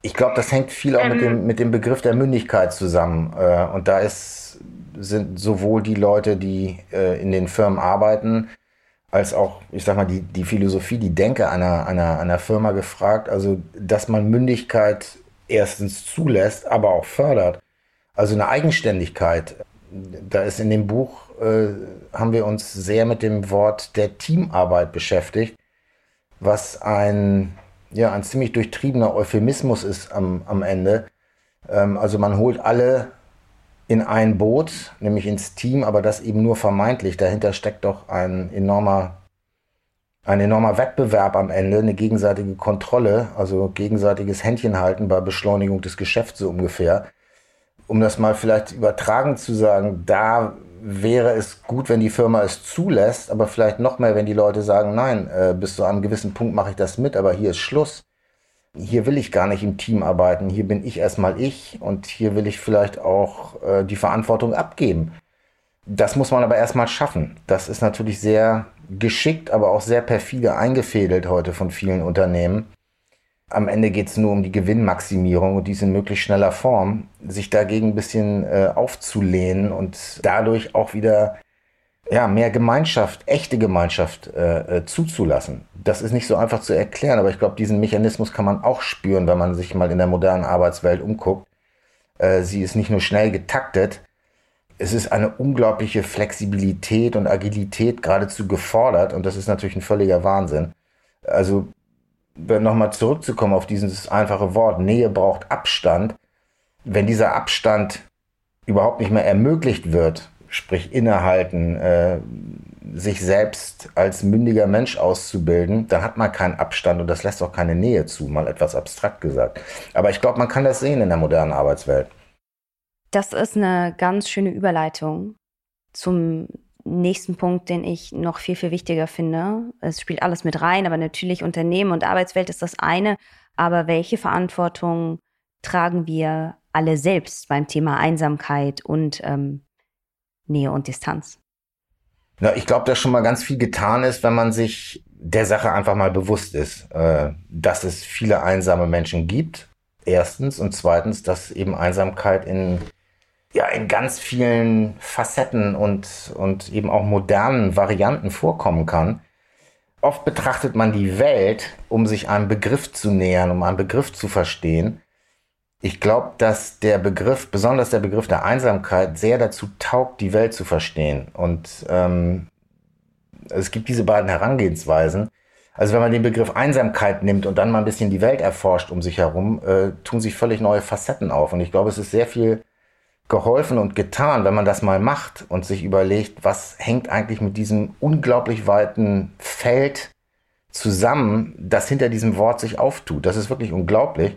Ich glaube, das hängt viel auch ähm. mit, dem, mit dem Begriff der Mündigkeit zusammen. Äh, und da ist, sind sowohl die Leute, die äh, in den Firmen arbeiten, als auch, ich sag mal, die, die Philosophie, die Denke einer, einer, einer Firma gefragt. Also, dass man Mündigkeit erstens zulässt, aber auch fördert. Also eine Eigenständigkeit. Da ist in dem Buch äh, haben wir uns sehr mit dem Wort der Teamarbeit beschäftigt, was ein, ja, ein ziemlich durchtriebener Euphemismus ist am, am Ende. Ähm, also man holt alle in ein Boot, nämlich ins Team, aber das eben nur vermeintlich. Dahinter steckt doch ein enormer, ein enormer Wettbewerb am Ende, eine gegenseitige Kontrolle, also gegenseitiges Händchenhalten bei Beschleunigung des Geschäfts so ungefähr. Um das mal vielleicht übertragen zu sagen, da wäre es gut, wenn die Firma es zulässt, aber vielleicht noch mehr, wenn die Leute sagen, nein, äh, bis zu einem gewissen Punkt mache ich das mit, aber hier ist Schluss. Hier will ich gar nicht im Team arbeiten, hier bin ich erstmal ich und hier will ich vielleicht auch äh, die Verantwortung abgeben. Das muss man aber erstmal schaffen. Das ist natürlich sehr geschickt, aber auch sehr perfide eingefädelt heute von vielen Unternehmen am Ende geht es nur um die Gewinnmaximierung und dies in möglichst schneller Form, sich dagegen ein bisschen äh, aufzulehnen und dadurch auch wieder ja, mehr Gemeinschaft, echte Gemeinschaft äh, äh, zuzulassen. Das ist nicht so einfach zu erklären, aber ich glaube, diesen Mechanismus kann man auch spüren, wenn man sich mal in der modernen Arbeitswelt umguckt. Äh, sie ist nicht nur schnell getaktet, es ist eine unglaubliche Flexibilität und Agilität geradezu gefordert und das ist natürlich ein völliger Wahnsinn. Also nochmal zurückzukommen auf dieses einfache Wort, Nähe braucht Abstand. Wenn dieser Abstand überhaupt nicht mehr ermöglicht wird, sprich innehalten, äh, sich selbst als mündiger Mensch auszubilden, dann hat man keinen Abstand und das lässt auch keine Nähe zu, mal etwas abstrakt gesagt. Aber ich glaube, man kann das sehen in der modernen Arbeitswelt. Das ist eine ganz schöne Überleitung zum nächsten Punkt, den ich noch viel, viel wichtiger finde. Es spielt alles mit rein, aber natürlich Unternehmen und Arbeitswelt ist das eine. Aber welche Verantwortung tragen wir alle selbst beim Thema Einsamkeit und ähm, Nähe und Distanz? Ja, ich glaube, dass schon mal ganz viel getan ist, wenn man sich der Sache einfach mal bewusst ist, äh, dass es viele einsame Menschen gibt Erstens. Und zweitens, dass eben Einsamkeit in, ja, in ganz vielen Facetten und, und eben auch modernen Varianten vorkommen kann. Oft betrachtet man die Welt, um sich einem Begriff zu nähern, um einen Begriff zu verstehen. Ich glaube, dass der Begriff, besonders der Begriff der Einsamkeit, sehr dazu taugt, die Welt zu verstehen. Und ähm, es gibt diese beiden Herangehensweisen. Also wenn man den Begriff Einsamkeit nimmt und dann mal ein bisschen die Welt erforscht um sich herum, äh, tun sich völlig neue Facetten auf. Und ich glaube, es ist sehr viel geholfen und getan, wenn man das mal macht und sich überlegt, was hängt eigentlich mit diesem unglaublich weiten Feld zusammen, das hinter diesem Wort sich auftut. Das ist wirklich unglaublich.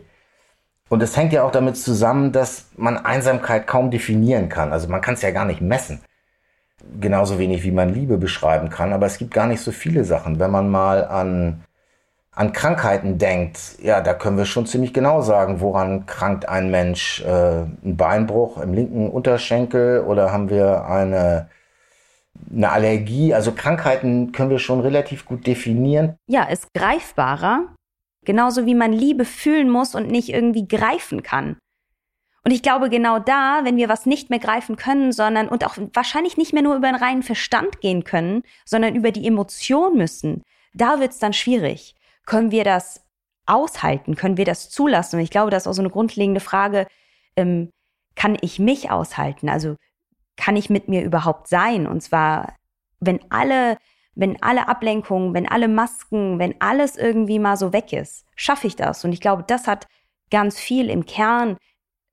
Und es hängt ja auch damit zusammen, dass man Einsamkeit kaum definieren kann. Also man kann es ja gar nicht messen genauso wenig wie man Liebe beschreiben kann, aber es gibt gar nicht so viele Sachen. Wenn man mal an, an Krankheiten denkt, ja, da können wir schon ziemlich genau sagen, woran krankt ein Mensch. Äh, ein Beinbruch im linken Unterschenkel oder haben wir eine, eine Allergie? Also Krankheiten können wir schon relativ gut definieren. Ja, ist greifbarer. Genauso wie man Liebe fühlen muss und nicht irgendwie greifen kann. Und ich glaube, genau da, wenn wir was nicht mehr greifen können, sondern und auch wahrscheinlich nicht mehr nur über den reinen Verstand gehen können, sondern über die Emotion müssen, da wird's dann schwierig. Können wir das aushalten? Können wir das zulassen? Und ich glaube, das ist auch so eine grundlegende Frage, ähm, kann ich mich aushalten? Also kann ich mit mir überhaupt sein? Und zwar, wenn alle, wenn alle Ablenkungen, wenn alle Masken, wenn alles irgendwie mal so weg ist, schaffe ich das? Und ich glaube, das hat ganz viel im Kern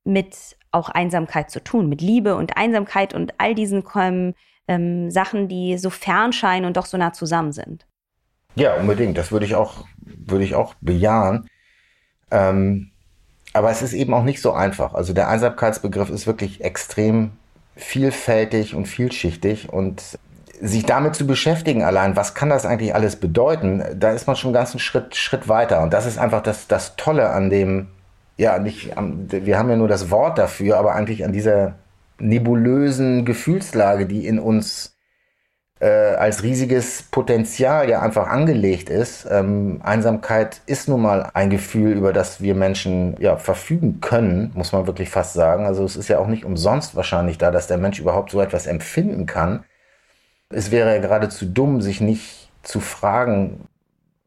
mit auch Einsamkeit zu tun, mit Liebe und Einsamkeit und all diesen ähm, ähm, Sachen, die so fern scheinen und doch so nah zusammen sind. Ja, unbedingt. Das würde ich auch, würde ich auch bejahen. Ähm, aber es ist eben auch nicht so einfach. Also der Einsamkeitsbegriff ist wirklich extrem vielfältig und vielschichtig und sich damit zu beschäftigen allein, was kann das eigentlich alles bedeuten, da ist man schon einen ganzen Schritt, Schritt weiter. Und das ist einfach das, das Tolle an dem, ja, nicht, wir haben ja nur das Wort dafür, aber eigentlich an dieser nebulösen Gefühlslage, die in uns äh, als riesiges Potenzial ja einfach angelegt ist. Ähm, Einsamkeit ist nun mal ein Gefühl, über das wir Menschen ja verfügen können, muss man wirklich fast sagen. Also es ist ja auch nicht umsonst wahrscheinlich da, dass der Mensch überhaupt so etwas empfinden kann. Es wäre ja geradezu dumm, sich nicht zu fragen,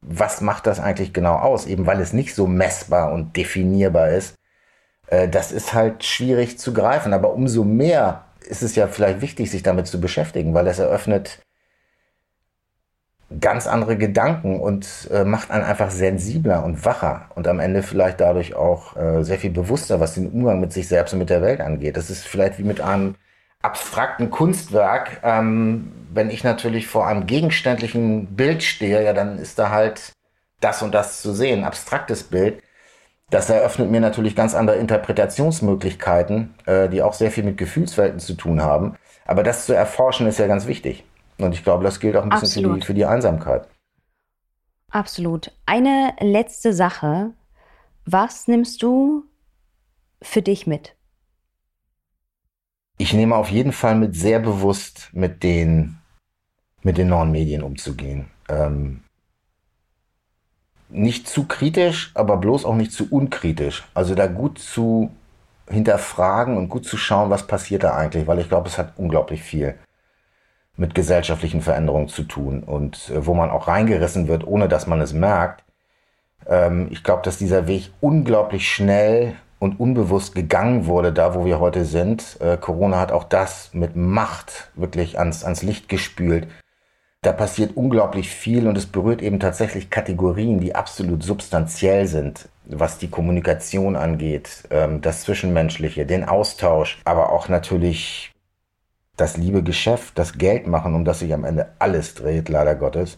was macht das eigentlich genau aus? Eben weil es nicht so messbar und definierbar ist. Äh, das ist halt schwierig zu greifen. Aber umso mehr ist es ja vielleicht wichtig, sich damit zu beschäftigen, weil es eröffnet ganz andere Gedanken und äh, macht einen einfach sensibler und wacher und am Ende vielleicht dadurch auch äh, sehr viel bewusster, was den Umgang mit sich selbst und mit der Welt angeht. Das ist vielleicht wie mit einem abstrakten Kunstwerk, ähm, wenn ich natürlich vor einem gegenständlichen Bild stehe, ja, dann ist da halt das und das zu sehen, abstraktes Bild. Das eröffnet mir natürlich ganz andere Interpretationsmöglichkeiten, äh, die auch sehr viel mit Gefühlswelten zu tun haben. Aber das zu erforschen ist ja ganz wichtig. Und ich glaube, das gilt auch ein bisschen für die, für die Einsamkeit. Absolut. Eine letzte Sache. Was nimmst du für dich mit? Ich nehme auf jeden Fall mit sehr bewusst mit den, mit den neuen Medien umzugehen. Ähm, nicht zu kritisch, aber bloß auch nicht zu unkritisch. Also da gut zu hinterfragen und gut zu schauen, was passiert da eigentlich, weil ich glaube, es hat unglaublich viel mit gesellschaftlichen Veränderungen zu tun und äh, wo man auch reingerissen wird, ohne dass man es merkt. Ähm, ich glaube, dass dieser Weg unglaublich schnell und unbewusst gegangen wurde, da wo wir heute sind. Äh, Corona hat auch das mit Macht wirklich ans, ans Licht gespült. Da passiert unglaublich viel und es berührt eben tatsächlich Kategorien, die absolut substanziell sind, was die Kommunikation angeht, ähm, das Zwischenmenschliche, den Austausch, aber auch natürlich das liebe Geschäft, das Geld machen, um das sich am Ende alles dreht, leider Gottes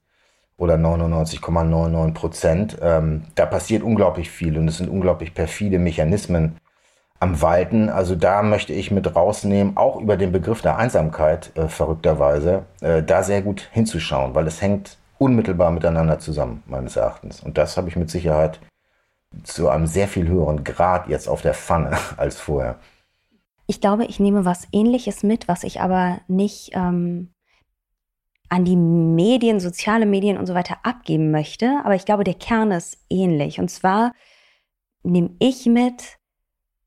oder 99,99 Prozent. Ähm, da passiert unglaublich viel und es sind unglaublich perfide Mechanismen am Walten. Also da möchte ich mit rausnehmen, auch über den Begriff der Einsamkeit, äh, verrückterweise, äh, da sehr gut hinzuschauen, weil es hängt unmittelbar miteinander zusammen, meines Erachtens. Und das habe ich mit Sicherheit zu einem sehr viel höheren Grad jetzt auf der Pfanne [laughs] als vorher. Ich glaube, ich nehme was Ähnliches mit, was ich aber nicht ähm, an die Medien, soziale Medien und so weiter abgeben möchte. Aber ich glaube, der Kern ist ähnlich. Und zwar nehme ich mit,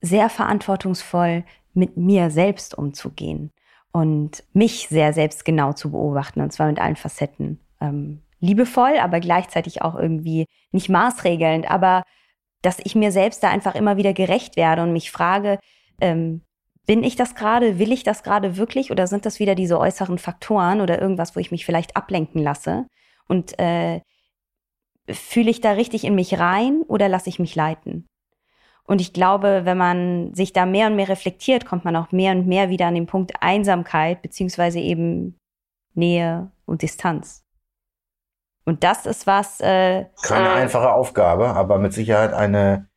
sehr verantwortungsvoll mit mir selbst umzugehen und mich sehr selbstgenau zu beobachten, und zwar mit allen Facetten. Ähm, liebevoll, aber gleichzeitig auch irgendwie nicht maßregelnd, aber dass ich mir selbst da einfach immer wieder gerecht werde und mich frage, ähm, bin ich das gerade, will ich das gerade wirklich oder sind das wieder diese äußeren Faktoren oder irgendwas, wo ich mich vielleicht ablenken lasse? Und äh, fühle ich da richtig in mich rein oder lasse ich mich leiten? Und ich glaube, wenn man sich da mehr und mehr reflektiert, kommt man auch mehr und mehr wieder an den Punkt Einsamkeit beziehungsweise eben Nähe und Distanz. Und das ist was. Äh, Keine äh, einfache Aufgabe, aber mit Sicherheit eine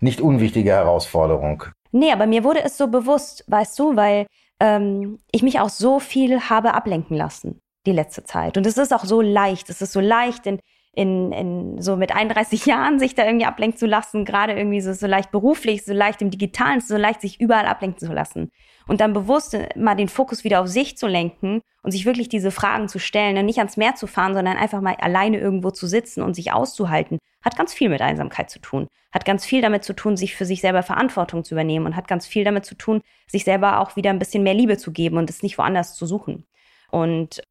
nicht unwichtige Herausforderung. Nee, aber mir wurde es so bewusst, weißt du, weil ähm, ich mich auch so viel habe ablenken lassen die letzte Zeit. Und es ist auch so leicht. Es ist so leicht, in in, in so mit 31 [laughs] Jahren sich da irgendwie ablenken zu lassen, gerade irgendwie so, so leicht beruflich, so leicht im Digitalen, so leicht sich überall ablenken zu lassen. Und dann bewusst mal den Fokus wieder auf sich zu lenken und sich wirklich diese Fragen zu stellen und nicht ans Meer zu fahren, sondern einfach mal alleine irgendwo zu sitzen und sich auszuhalten, hat ganz viel mit Einsamkeit zu tun. Hat ganz viel damit zu tun, sich für sich selber Verantwortung zu übernehmen und hat ganz viel damit zu tun, sich selber auch wieder ein bisschen mehr Liebe zu geben und es nicht woanders zu suchen. Und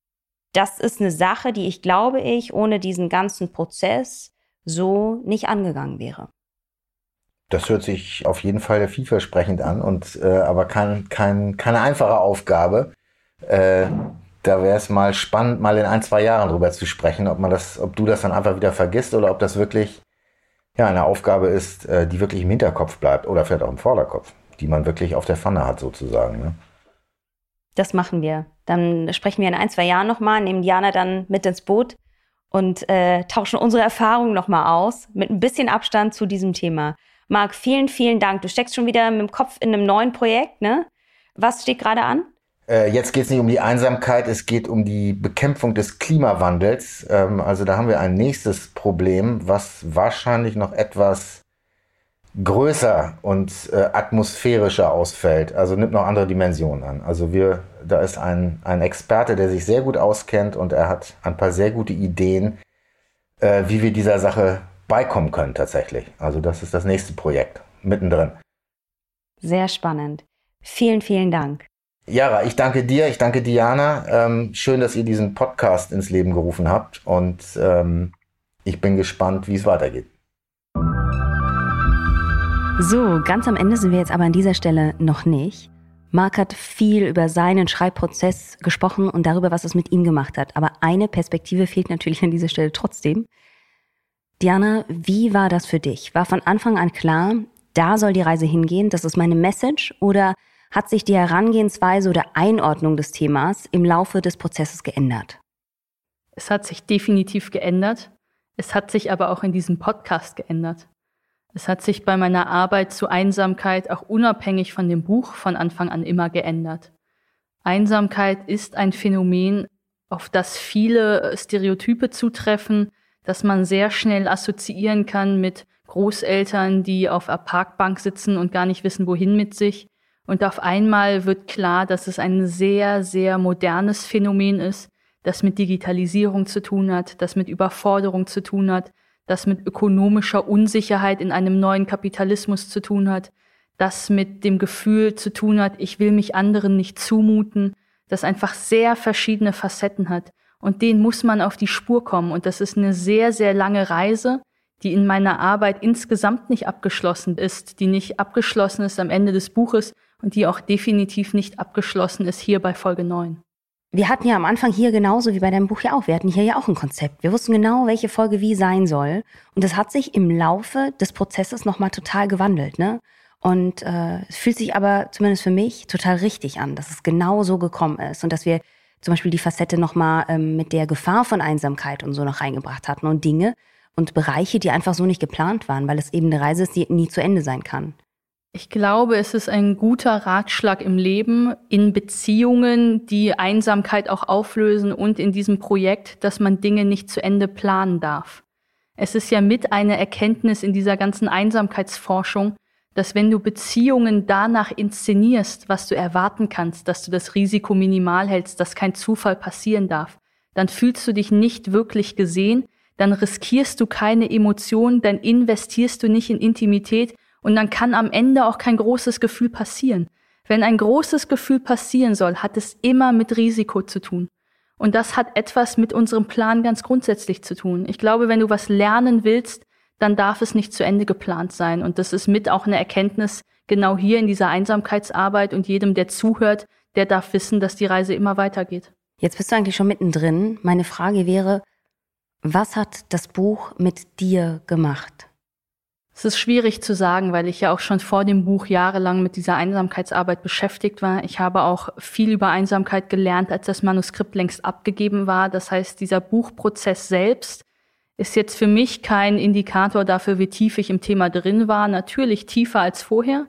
das ist eine Sache, die ich glaube ich ohne diesen ganzen Prozess so nicht angegangen wäre. Das hört sich auf jeden Fall vielversprechend an und äh, aber kein, kein, keine einfache Aufgabe. Äh, da wäre es mal spannend, mal in ein, zwei Jahren drüber zu sprechen, ob man das, ob du das dann einfach wieder vergisst oder ob das wirklich ja eine Aufgabe ist, äh, die wirklich im Hinterkopf bleibt oder vielleicht auch im Vorderkopf, die man wirklich auf der Pfanne hat sozusagen. Ne? Das machen wir. Dann sprechen wir in ein, zwei Jahren nochmal, nehmen Diana dann mit ins Boot und äh, tauschen unsere Erfahrungen nochmal aus, mit ein bisschen Abstand zu diesem Thema. Marc, vielen, vielen Dank. Du steckst schon wieder mit dem Kopf in einem neuen Projekt, ne? Was steht gerade an? Äh, jetzt geht es nicht um die Einsamkeit, es geht um die Bekämpfung des Klimawandels. Ähm, also da haben wir ein nächstes Problem, was wahrscheinlich noch etwas größer und äh, atmosphärischer ausfällt, also nimmt noch andere Dimensionen an. Also wir, da ist ein, ein Experte, der sich sehr gut auskennt und er hat ein paar sehr gute Ideen, äh, wie wir dieser Sache beikommen können tatsächlich. Also das ist das nächste Projekt mittendrin. Sehr spannend. Vielen, vielen Dank. Jara, ich danke dir, ich danke Diana. Ähm, schön, dass ihr diesen Podcast ins Leben gerufen habt und ähm, ich bin gespannt, wie es weitergeht. So, ganz am Ende sind wir jetzt aber an dieser Stelle noch nicht. Marc hat viel über seinen Schreibprozess gesprochen und darüber, was es mit ihm gemacht hat. Aber eine Perspektive fehlt natürlich an dieser Stelle trotzdem. Diana, wie war das für dich? War von Anfang an klar, da soll die Reise hingehen, das ist meine Message? Oder hat sich die Herangehensweise oder Einordnung des Themas im Laufe des Prozesses geändert? Es hat sich definitiv geändert. Es hat sich aber auch in diesem Podcast geändert. Es hat sich bei meiner Arbeit zu Einsamkeit auch unabhängig von dem Buch von Anfang an immer geändert. Einsamkeit ist ein Phänomen, auf das viele Stereotype zutreffen, dass man sehr schnell assoziieren kann mit Großeltern, die auf der Parkbank sitzen und gar nicht wissen, wohin mit sich. Und auf einmal wird klar, dass es ein sehr, sehr modernes Phänomen ist, das mit Digitalisierung zu tun hat, das mit Überforderung zu tun hat, das mit ökonomischer Unsicherheit in einem neuen Kapitalismus zu tun hat, das mit dem Gefühl zu tun hat, ich will mich anderen nicht zumuten, das einfach sehr verschiedene Facetten hat. Und den muss man auf die Spur kommen. Und das ist eine sehr, sehr lange Reise, die in meiner Arbeit insgesamt nicht abgeschlossen ist, die nicht abgeschlossen ist am Ende des Buches und die auch definitiv nicht abgeschlossen ist hier bei Folge 9 wir hatten ja am Anfang hier genauso wie bei deinem Buch ja auch, wir hatten hier ja auch ein Konzept. Wir wussten genau, welche Folge wie sein soll. Und das hat sich im Laufe des Prozesses nochmal total gewandelt, ne? Und äh, es fühlt sich aber zumindest für mich total richtig an, dass es genau so gekommen ist und dass wir zum Beispiel die Facette nochmal ähm, mit der Gefahr von Einsamkeit und so noch reingebracht hatten und Dinge und Bereiche, die einfach so nicht geplant waren, weil es eben eine Reise ist, die nie zu Ende sein kann. Ich glaube, es ist ein guter Ratschlag im Leben, in Beziehungen, die Einsamkeit auch auflösen und in diesem Projekt, dass man Dinge nicht zu Ende planen darf. Es ist ja mit einer Erkenntnis in dieser ganzen Einsamkeitsforschung, dass wenn du Beziehungen danach inszenierst, was du erwarten kannst, dass du das Risiko minimal hältst, dass kein Zufall passieren darf, dann fühlst du dich nicht wirklich gesehen, dann riskierst du keine Emotionen, dann investierst du nicht in Intimität und dann kann am Ende auch kein großes Gefühl passieren. Wenn ein großes Gefühl passieren soll, hat es immer mit Risiko zu tun. Und das hat etwas mit unserem Plan ganz grundsätzlich zu tun. Ich glaube, wenn du was lernen willst, dann darf es nicht zu Ende geplant sein. Und das ist mit auch eine Erkenntnis genau hier in dieser Einsamkeitsarbeit und jedem, der zuhört, der darf wissen, dass die Reise immer weitergeht. Jetzt bist du eigentlich schon mittendrin. Meine Frage wäre, was hat das Buch mit dir gemacht? Es ist schwierig zu sagen, weil ich ja auch schon vor dem Buch jahrelang mit dieser Einsamkeitsarbeit beschäftigt war. Ich habe auch viel über Einsamkeit gelernt, als das Manuskript längst abgegeben war. Das heißt, dieser Buchprozess selbst ist jetzt für mich kein Indikator dafür, wie tief ich im Thema drin war. Natürlich tiefer als vorher.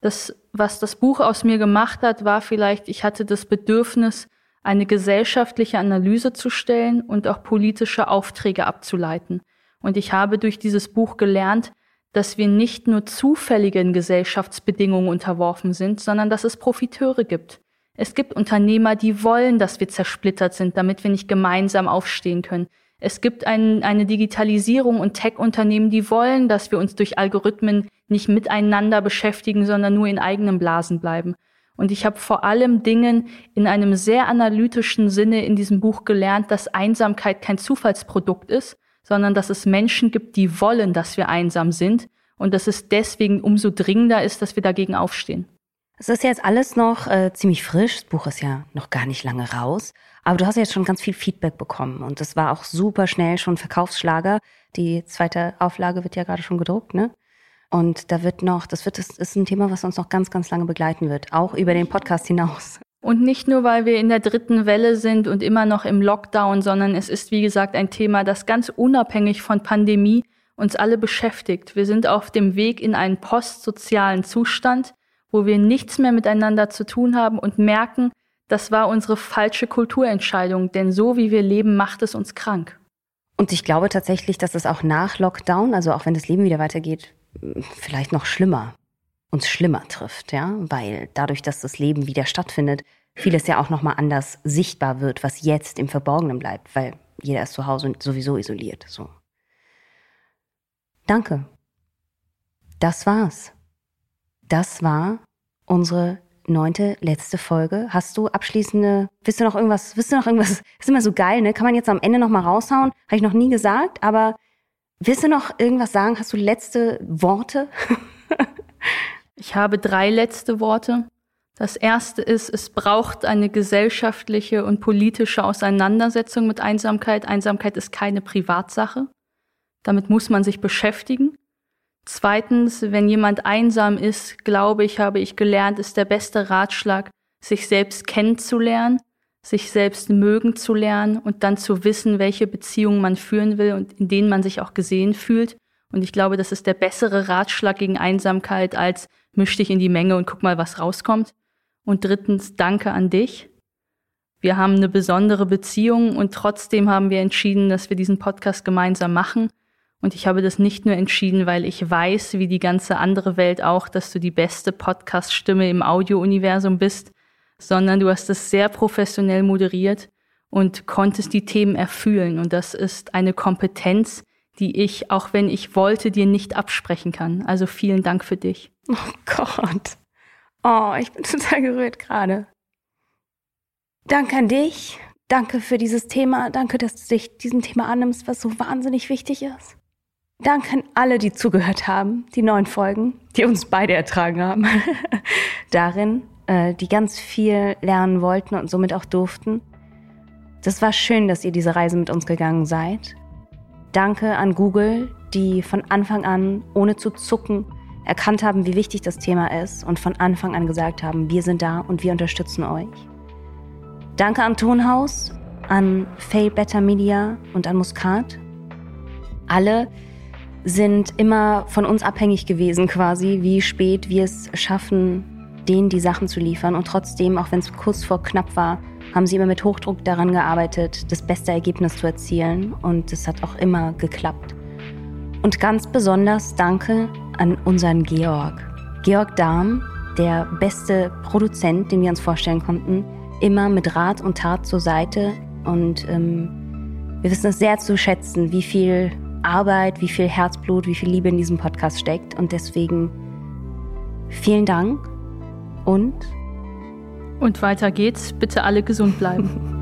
Das, was das Buch aus mir gemacht hat, war vielleicht, ich hatte das Bedürfnis, eine gesellschaftliche Analyse zu stellen und auch politische Aufträge abzuleiten. Und ich habe durch dieses Buch gelernt, dass wir nicht nur zufälligen Gesellschaftsbedingungen unterworfen sind, sondern dass es Profiteure gibt. Es gibt Unternehmer, die wollen, dass wir zersplittert sind, damit wir nicht gemeinsam aufstehen können. Es gibt ein, eine Digitalisierung und Tech-Unternehmen, die wollen, dass wir uns durch Algorithmen nicht miteinander beschäftigen, sondern nur in eigenen Blasen bleiben. Und ich habe vor allem Dingen in einem sehr analytischen Sinne in diesem Buch gelernt, dass Einsamkeit kein Zufallsprodukt ist, sondern dass es Menschen gibt, die wollen, dass wir einsam sind und dass es deswegen umso dringender ist, dass wir dagegen aufstehen. Es ist jetzt alles noch äh, ziemlich frisch. Das Buch ist ja noch gar nicht lange raus. Aber du hast jetzt schon ganz viel Feedback bekommen und es war auch super schnell schon Verkaufsschlager. Die zweite Auflage wird ja gerade schon gedruckt, ne? Und da wird noch, das wird, das ist ein Thema, was uns noch ganz, ganz lange begleiten wird, auch über den Podcast hinaus. Und nicht nur, weil wir in der dritten Welle sind und immer noch im Lockdown, sondern es ist, wie gesagt, ein Thema, das ganz unabhängig von Pandemie uns alle beschäftigt. Wir sind auf dem Weg in einen postsozialen Zustand, wo wir nichts mehr miteinander zu tun haben und merken, das war unsere falsche Kulturentscheidung, denn so wie wir leben, macht es uns krank. Und ich glaube tatsächlich, dass es auch nach Lockdown, also auch wenn das Leben wieder weitergeht, vielleicht noch schlimmer uns schlimmer trifft, ja, weil dadurch, dass das Leben wieder stattfindet, vieles ja auch noch mal anders sichtbar wird, was jetzt im Verborgenen bleibt, weil jeder ist zu Hause und sowieso isoliert, so. Danke. Das war's. Das war unsere neunte letzte Folge. Hast du abschließende, wisst du noch irgendwas, wisst du noch irgendwas, [laughs] ist immer so geil, ne? Kann man jetzt am Ende noch mal raushauen? Habe ich noch nie gesagt, aber willst du noch irgendwas sagen? Hast du letzte Worte? [laughs] Ich habe drei letzte Worte. Das erste ist, es braucht eine gesellschaftliche und politische Auseinandersetzung mit Einsamkeit. Einsamkeit ist keine Privatsache. Damit muss man sich beschäftigen. Zweitens, wenn jemand einsam ist, glaube ich, habe ich gelernt, ist der beste Ratschlag, sich selbst kennenzulernen, sich selbst mögen zu lernen und dann zu wissen, welche Beziehungen man führen will und in denen man sich auch gesehen fühlt. Und ich glaube, das ist der bessere Ratschlag gegen Einsamkeit als misch dich in die Menge und guck mal, was rauskommt. Und drittens, danke an dich. Wir haben eine besondere Beziehung und trotzdem haben wir entschieden, dass wir diesen Podcast gemeinsam machen. Und ich habe das nicht nur entschieden, weil ich weiß, wie die ganze andere Welt auch, dass du die beste Podcast-Stimme im Audio-Universum bist, sondern du hast es sehr professionell moderiert und konntest die Themen erfüllen. Und das ist eine Kompetenz, die ich, auch wenn ich wollte, dir nicht absprechen kann. Also vielen Dank für dich. Oh Gott. Oh, ich bin [laughs] total gerührt gerade. Danke an dich. Danke für dieses Thema. Danke, dass du dich diesem Thema annimmst, was so wahnsinnig wichtig ist. Danke an alle, die zugehört haben, die neuen Folgen, die uns beide ertragen haben. [laughs] Darin, äh, die ganz viel lernen wollten und somit auch durften. Das war schön, dass ihr diese Reise mit uns gegangen seid. Danke an Google, die von Anfang an, ohne zu zucken, erkannt haben, wie wichtig das Thema ist und von Anfang an gesagt haben, wir sind da und wir unterstützen euch. Danke an Tonhaus, an Faye Better Media und an Muscat. Alle sind immer von uns abhängig gewesen quasi, wie spät wir es schaffen, denen die Sachen zu liefern. Und trotzdem, auch wenn es kurz vor knapp war, haben sie immer mit Hochdruck daran gearbeitet, das beste Ergebnis zu erzielen. Und es hat auch immer geklappt. Und ganz besonders danke an unseren Georg. Georg Dahm, der beste Produzent, den wir uns vorstellen konnten, immer mit Rat und Tat zur Seite und ähm, Wir wissen es sehr zu schätzen, wie viel Arbeit, wie viel Herzblut, wie viel Liebe in diesem Podcast steckt. Und deswegen vielen Dank und Und weiter geht's. Bitte alle gesund bleiben. [laughs]